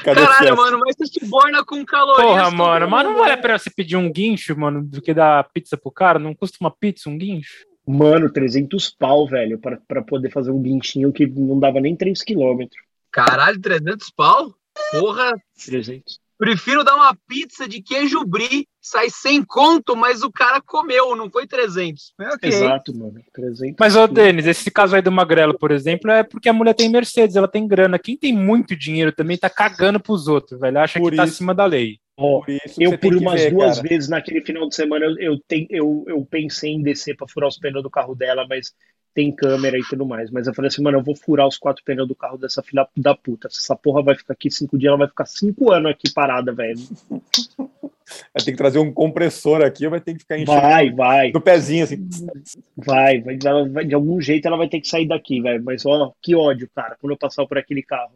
Cadê o Caralho, Fiesta? mano, mas você suborna com calorias. Porra, mano, mas não vale a pena você pedir um guincho, mano, do que dar pizza pro cara? Não custa uma pizza, um guincho? Mano, 300 pau, velho, pra, pra poder fazer um guinchinho que não dava nem 3 quilômetros. Caralho, 300 pau? Porra, 300. prefiro dar uma pizza de queijo brie, sai sem conto, mas o cara comeu, não foi 300. É ok. Exato, mano. 300. Mas, ô, Denis, esse caso aí do Magrelo, por exemplo, é porque a mulher tem Mercedes, ela tem grana. Quem tem muito dinheiro também tá cagando pros outros, velho. Acha Por que tá isso. acima da lei. Ó, Por eu, por umas ver, duas cara. vezes naquele final de semana, eu, eu, eu, eu pensei em descer pra furar os pneus do carro dela, mas tem câmera e tudo mais. Mas eu falei assim, mano, eu vou furar os quatro pneus do carro dessa filha da puta. Se essa porra vai ficar aqui cinco dias, ela vai ficar cinco anos aqui parada, velho. <laughs> Vai ter que trazer um compressor aqui, vai ter que ficar enchendo Vai, vai, do pezinho, assim. vai, vai, vai- De algum jeito ela vai ter que sair daqui, velho. Mas ó, que ódio, cara, quando eu passar por aquele carro.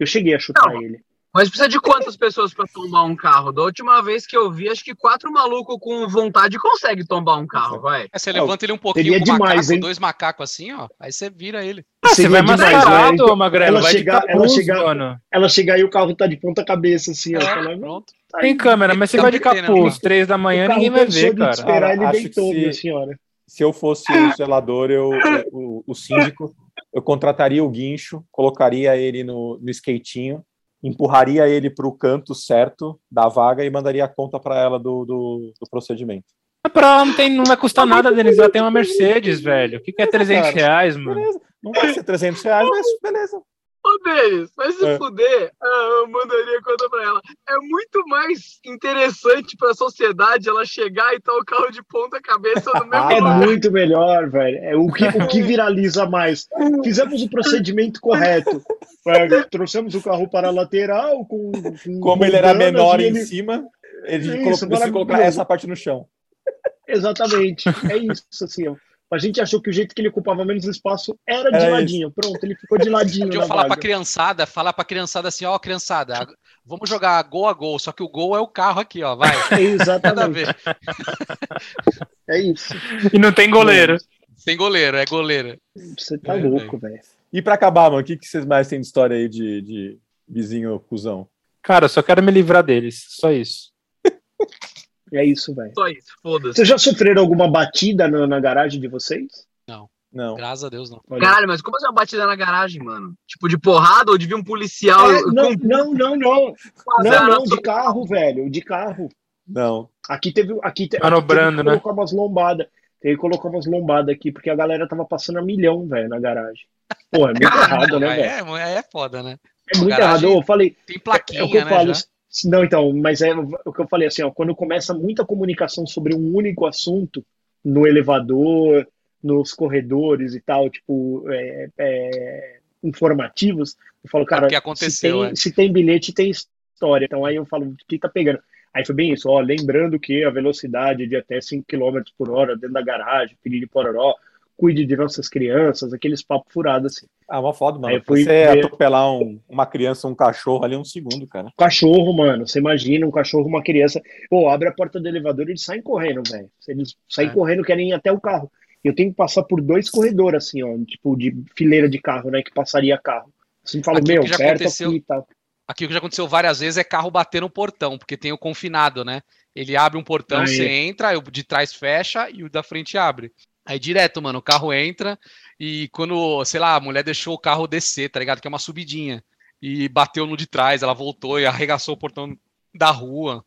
Eu cheguei a chutar Não. ele. Mas precisa de quantas pessoas pra tombar um carro? Da última vez que eu vi, acho que quatro malucos com vontade conseguem tombar um carro, vai. Aí você levanta ele um pouquinho seria com demais, macaco, hein? dois macacos assim, ó. Aí você vira ele. Ah, você vai demais, mascarado, né? Magrelo. ela chegar- ela chegar- mano. Ela chegar e o carro tá de ponta cabeça, assim, ó. É, pronto. tá Tem câmera, mas você Então vai de né, capuz, três da manhã, ninguém vai ver, de cara. esperar, Cara, ele acho deitou, que se- minha senhora. Se eu fosse o zelador, eu, eu- o, o síndico, eu contrataria o guincho, colocaria ele no, no skatinho, empurraria ele para o canto certo da vaga e mandaria a conta para ela do, do, do procedimento. Pra ela não, tem, não vai custar nada, Denis. Ela tem uma Mercedes, velho. O que, que é 300 Cara, reais, mano? Beleza, não vai ser 300 reais, mas beleza. Ô, Denis, vai se É. fuder. Ah, eu mandaria conta pra ela. É muito mais interessante pra sociedade ela chegar e tá o carro de ponta cabeça no mesmo Ah, <laughs> É muito melhor, velho. É o que, o que <laughs> viraliza mais. Fizemos o procedimento correto. É, trouxemos o carro para a lateral com. com Como ele era menor em ele- cima, ele Isso, colocou, colocar essa parte no chão. Exatamente. É isso, assim, ó. A gente achou que o jeito que ele ocupava menos espaço era de Era ladinho. Pronto, ele ficou de ladinho Podia na falar pra vaga. criançada, falar pra criançada assim, ó, criançada, ag- vamos jogar gol a gol, só que o gol é o carro aqui, ó, vai. <laughs> Nada a Exatamente. ver. <laughs> É isso. E não tem goleiro. Tem goleiro, é goleiro. Você tá É, louco, velho. E para acabar, mano, o que, que vocês mais têm de história aí de, de vizinho cuzão? Cara, eu só quero me livrar deles. Só isso. <laughs> É isso, velho. Só isso, foda-se. Vocês já sofreram alguma batida na, na garagem de vocês? Não. Graças a Deus, não. Olha. Caralho, mas como assim uma batida na garagem, mano? Tipo, de porrada ou de vir um policial É, não, com não, não, não. Não, não, de carro, velho. De carro. Não. Aqui teve. Aqui, te, Manobrando, aqui teve né? que colocar umas lombadas. Teve que colocar umas lombadas aqui, porque a galera tava passando a milhão, velho, na garagem. Pô, é muito <laughs> errado, né, velho? é, é foda, né? É muito garagem errado. Eu falei, Tem É, plaquinha, é o que eu né? falo. já. Não, então, mas é o que eu falei assim, ó, quando começa muita comunicação sobre um único assunto no elevador, nos corredores e tal, tipo, é, é, informativos, eu falo, cara, É se tem, é. se tem bilhete, tem história. Então aí eu falo, o que tá pegando? Aí foi bem isso, ó, lembrando que a velocidade de até 5 km por hora dentro da garagem, piriri pororó, cuide de nossas crianças, aqueles papos furados assim. Ah, uma foda, mano. Aí fui Você ver- atropelar um- uma criança, um cachorro ali um segundo, cara. Cachorro, mano, você imagina um cachorro, uma criança, pô, abre a porta do elevador e eles saem correndo, velho. Eles saem É. correndo, querem ir até o carro. Eu tenho que passar por dois corredores, assim, ó, tipo, de fileira de carro, né, que passaria carro. Assim, falo, Aqui meu, que já perto aconteceu- aqui e tal. Aqui o que já aconteceu várias vezes é carro bater no portão, porque tem o confinado, né? Ele abre um portão, Aí. você entra, o de trás fecha e o da frente abre. Aí direto, mano, o carro entra e quando, sei lá, a mulher deixou o carro descer, tá ligado? Que é uma subidinha. E bateu no de trás, ela voltou e arregaçou o portão da rua.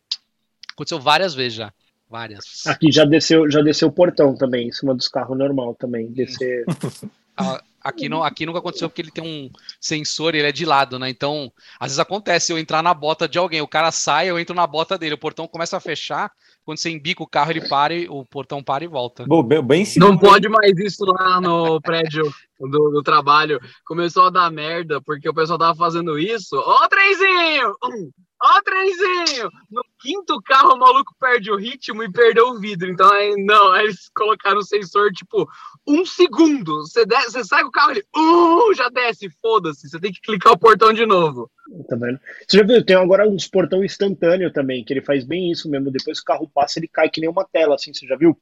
Aconteceu várias vezes já. Várias. Aqui já desceu, já desceu o portão também, em cima dos carros normal também, descer. <laughs> Aqui, não, aqui nunca aconteceu porque ele tem um sensor e ele é de lado, né? Então, às vezes acontece eu entrar na bota de alguém, o cara sai, eu entro na bota dele, o portão começa a fechar, quando você embica o carro, ele para e o portão para e volta. Bom, bem, bem Não pode mais isso lá no prédio do, do trabalho. Começou a dar merda, porque o pessoal tava fazendo isso. Ó, o trenzinho! Hum, Ó, o trenzinho! No quinto carro, o maluco perde o ritmo e perdeu o vidro. Então, aí, não, aí eles colocaram o sensor, tipo, um segundo. Você, desce, você sai com o carro, ele uh, já desce, foda-se. Você tem que clicar o portão de novo. Tá vendo? Você já viu? Tem agora uns portão instantâneo também, que ele faz bem isso mesmo. Depois que o carro passa, ele cai que nem uma tela, assim. Você já viu?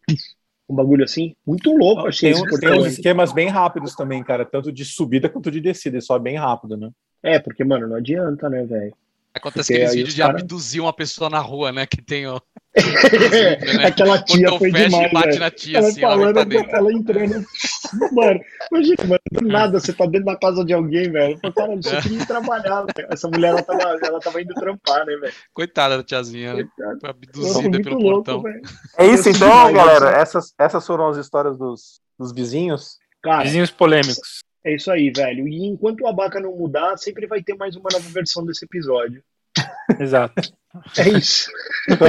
Um bagulho assim. Muito louco, achei Tem, esse um- portão. tem uns esquemas bem rápidos também, cara. Tanto de subida quanto de descida. Ele sobe bem rápido, né? É, porque, mano, não adianta, né, velho? Acontece Porque aqueles vídeos os de cara- abduzir uma pessoa na rua, né? Que tem o <laughs> né? Aquela tia foi fecha demais, e bate velho. na tia, Ela assim, ela falando, pra dentro. ela entrando. Mano, imagina, mano, do nada você tá dentro da casa de alguém, velho. Falo, Cara, só queria ir trabalhar, velho. Essa mulher, ela tava, ela tava indo trampar, né, velho? Coitada da tiazinha, né? Coitada. Foi abduzida pelo louco, portão. velho. É isso, então, galera. Essas, essas foram as histórias dos, dos vizinhos. Cara, Vizinhos polêmicos. É isso aí, velho. E enquanto o abaca não mudar, sempre vai ter mais uma nova versão desse episódio. <laughs> Exato. É isso. Então,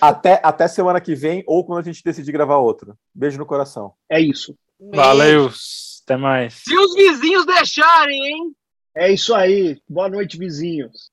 até, até semana que vem ou quando a gente decidir gravar outro. Beijo no coração. É isso. Valeu. Até mais. Se os vizinhos deixarem, hein? É isso aí. Boa noite, vizinhos.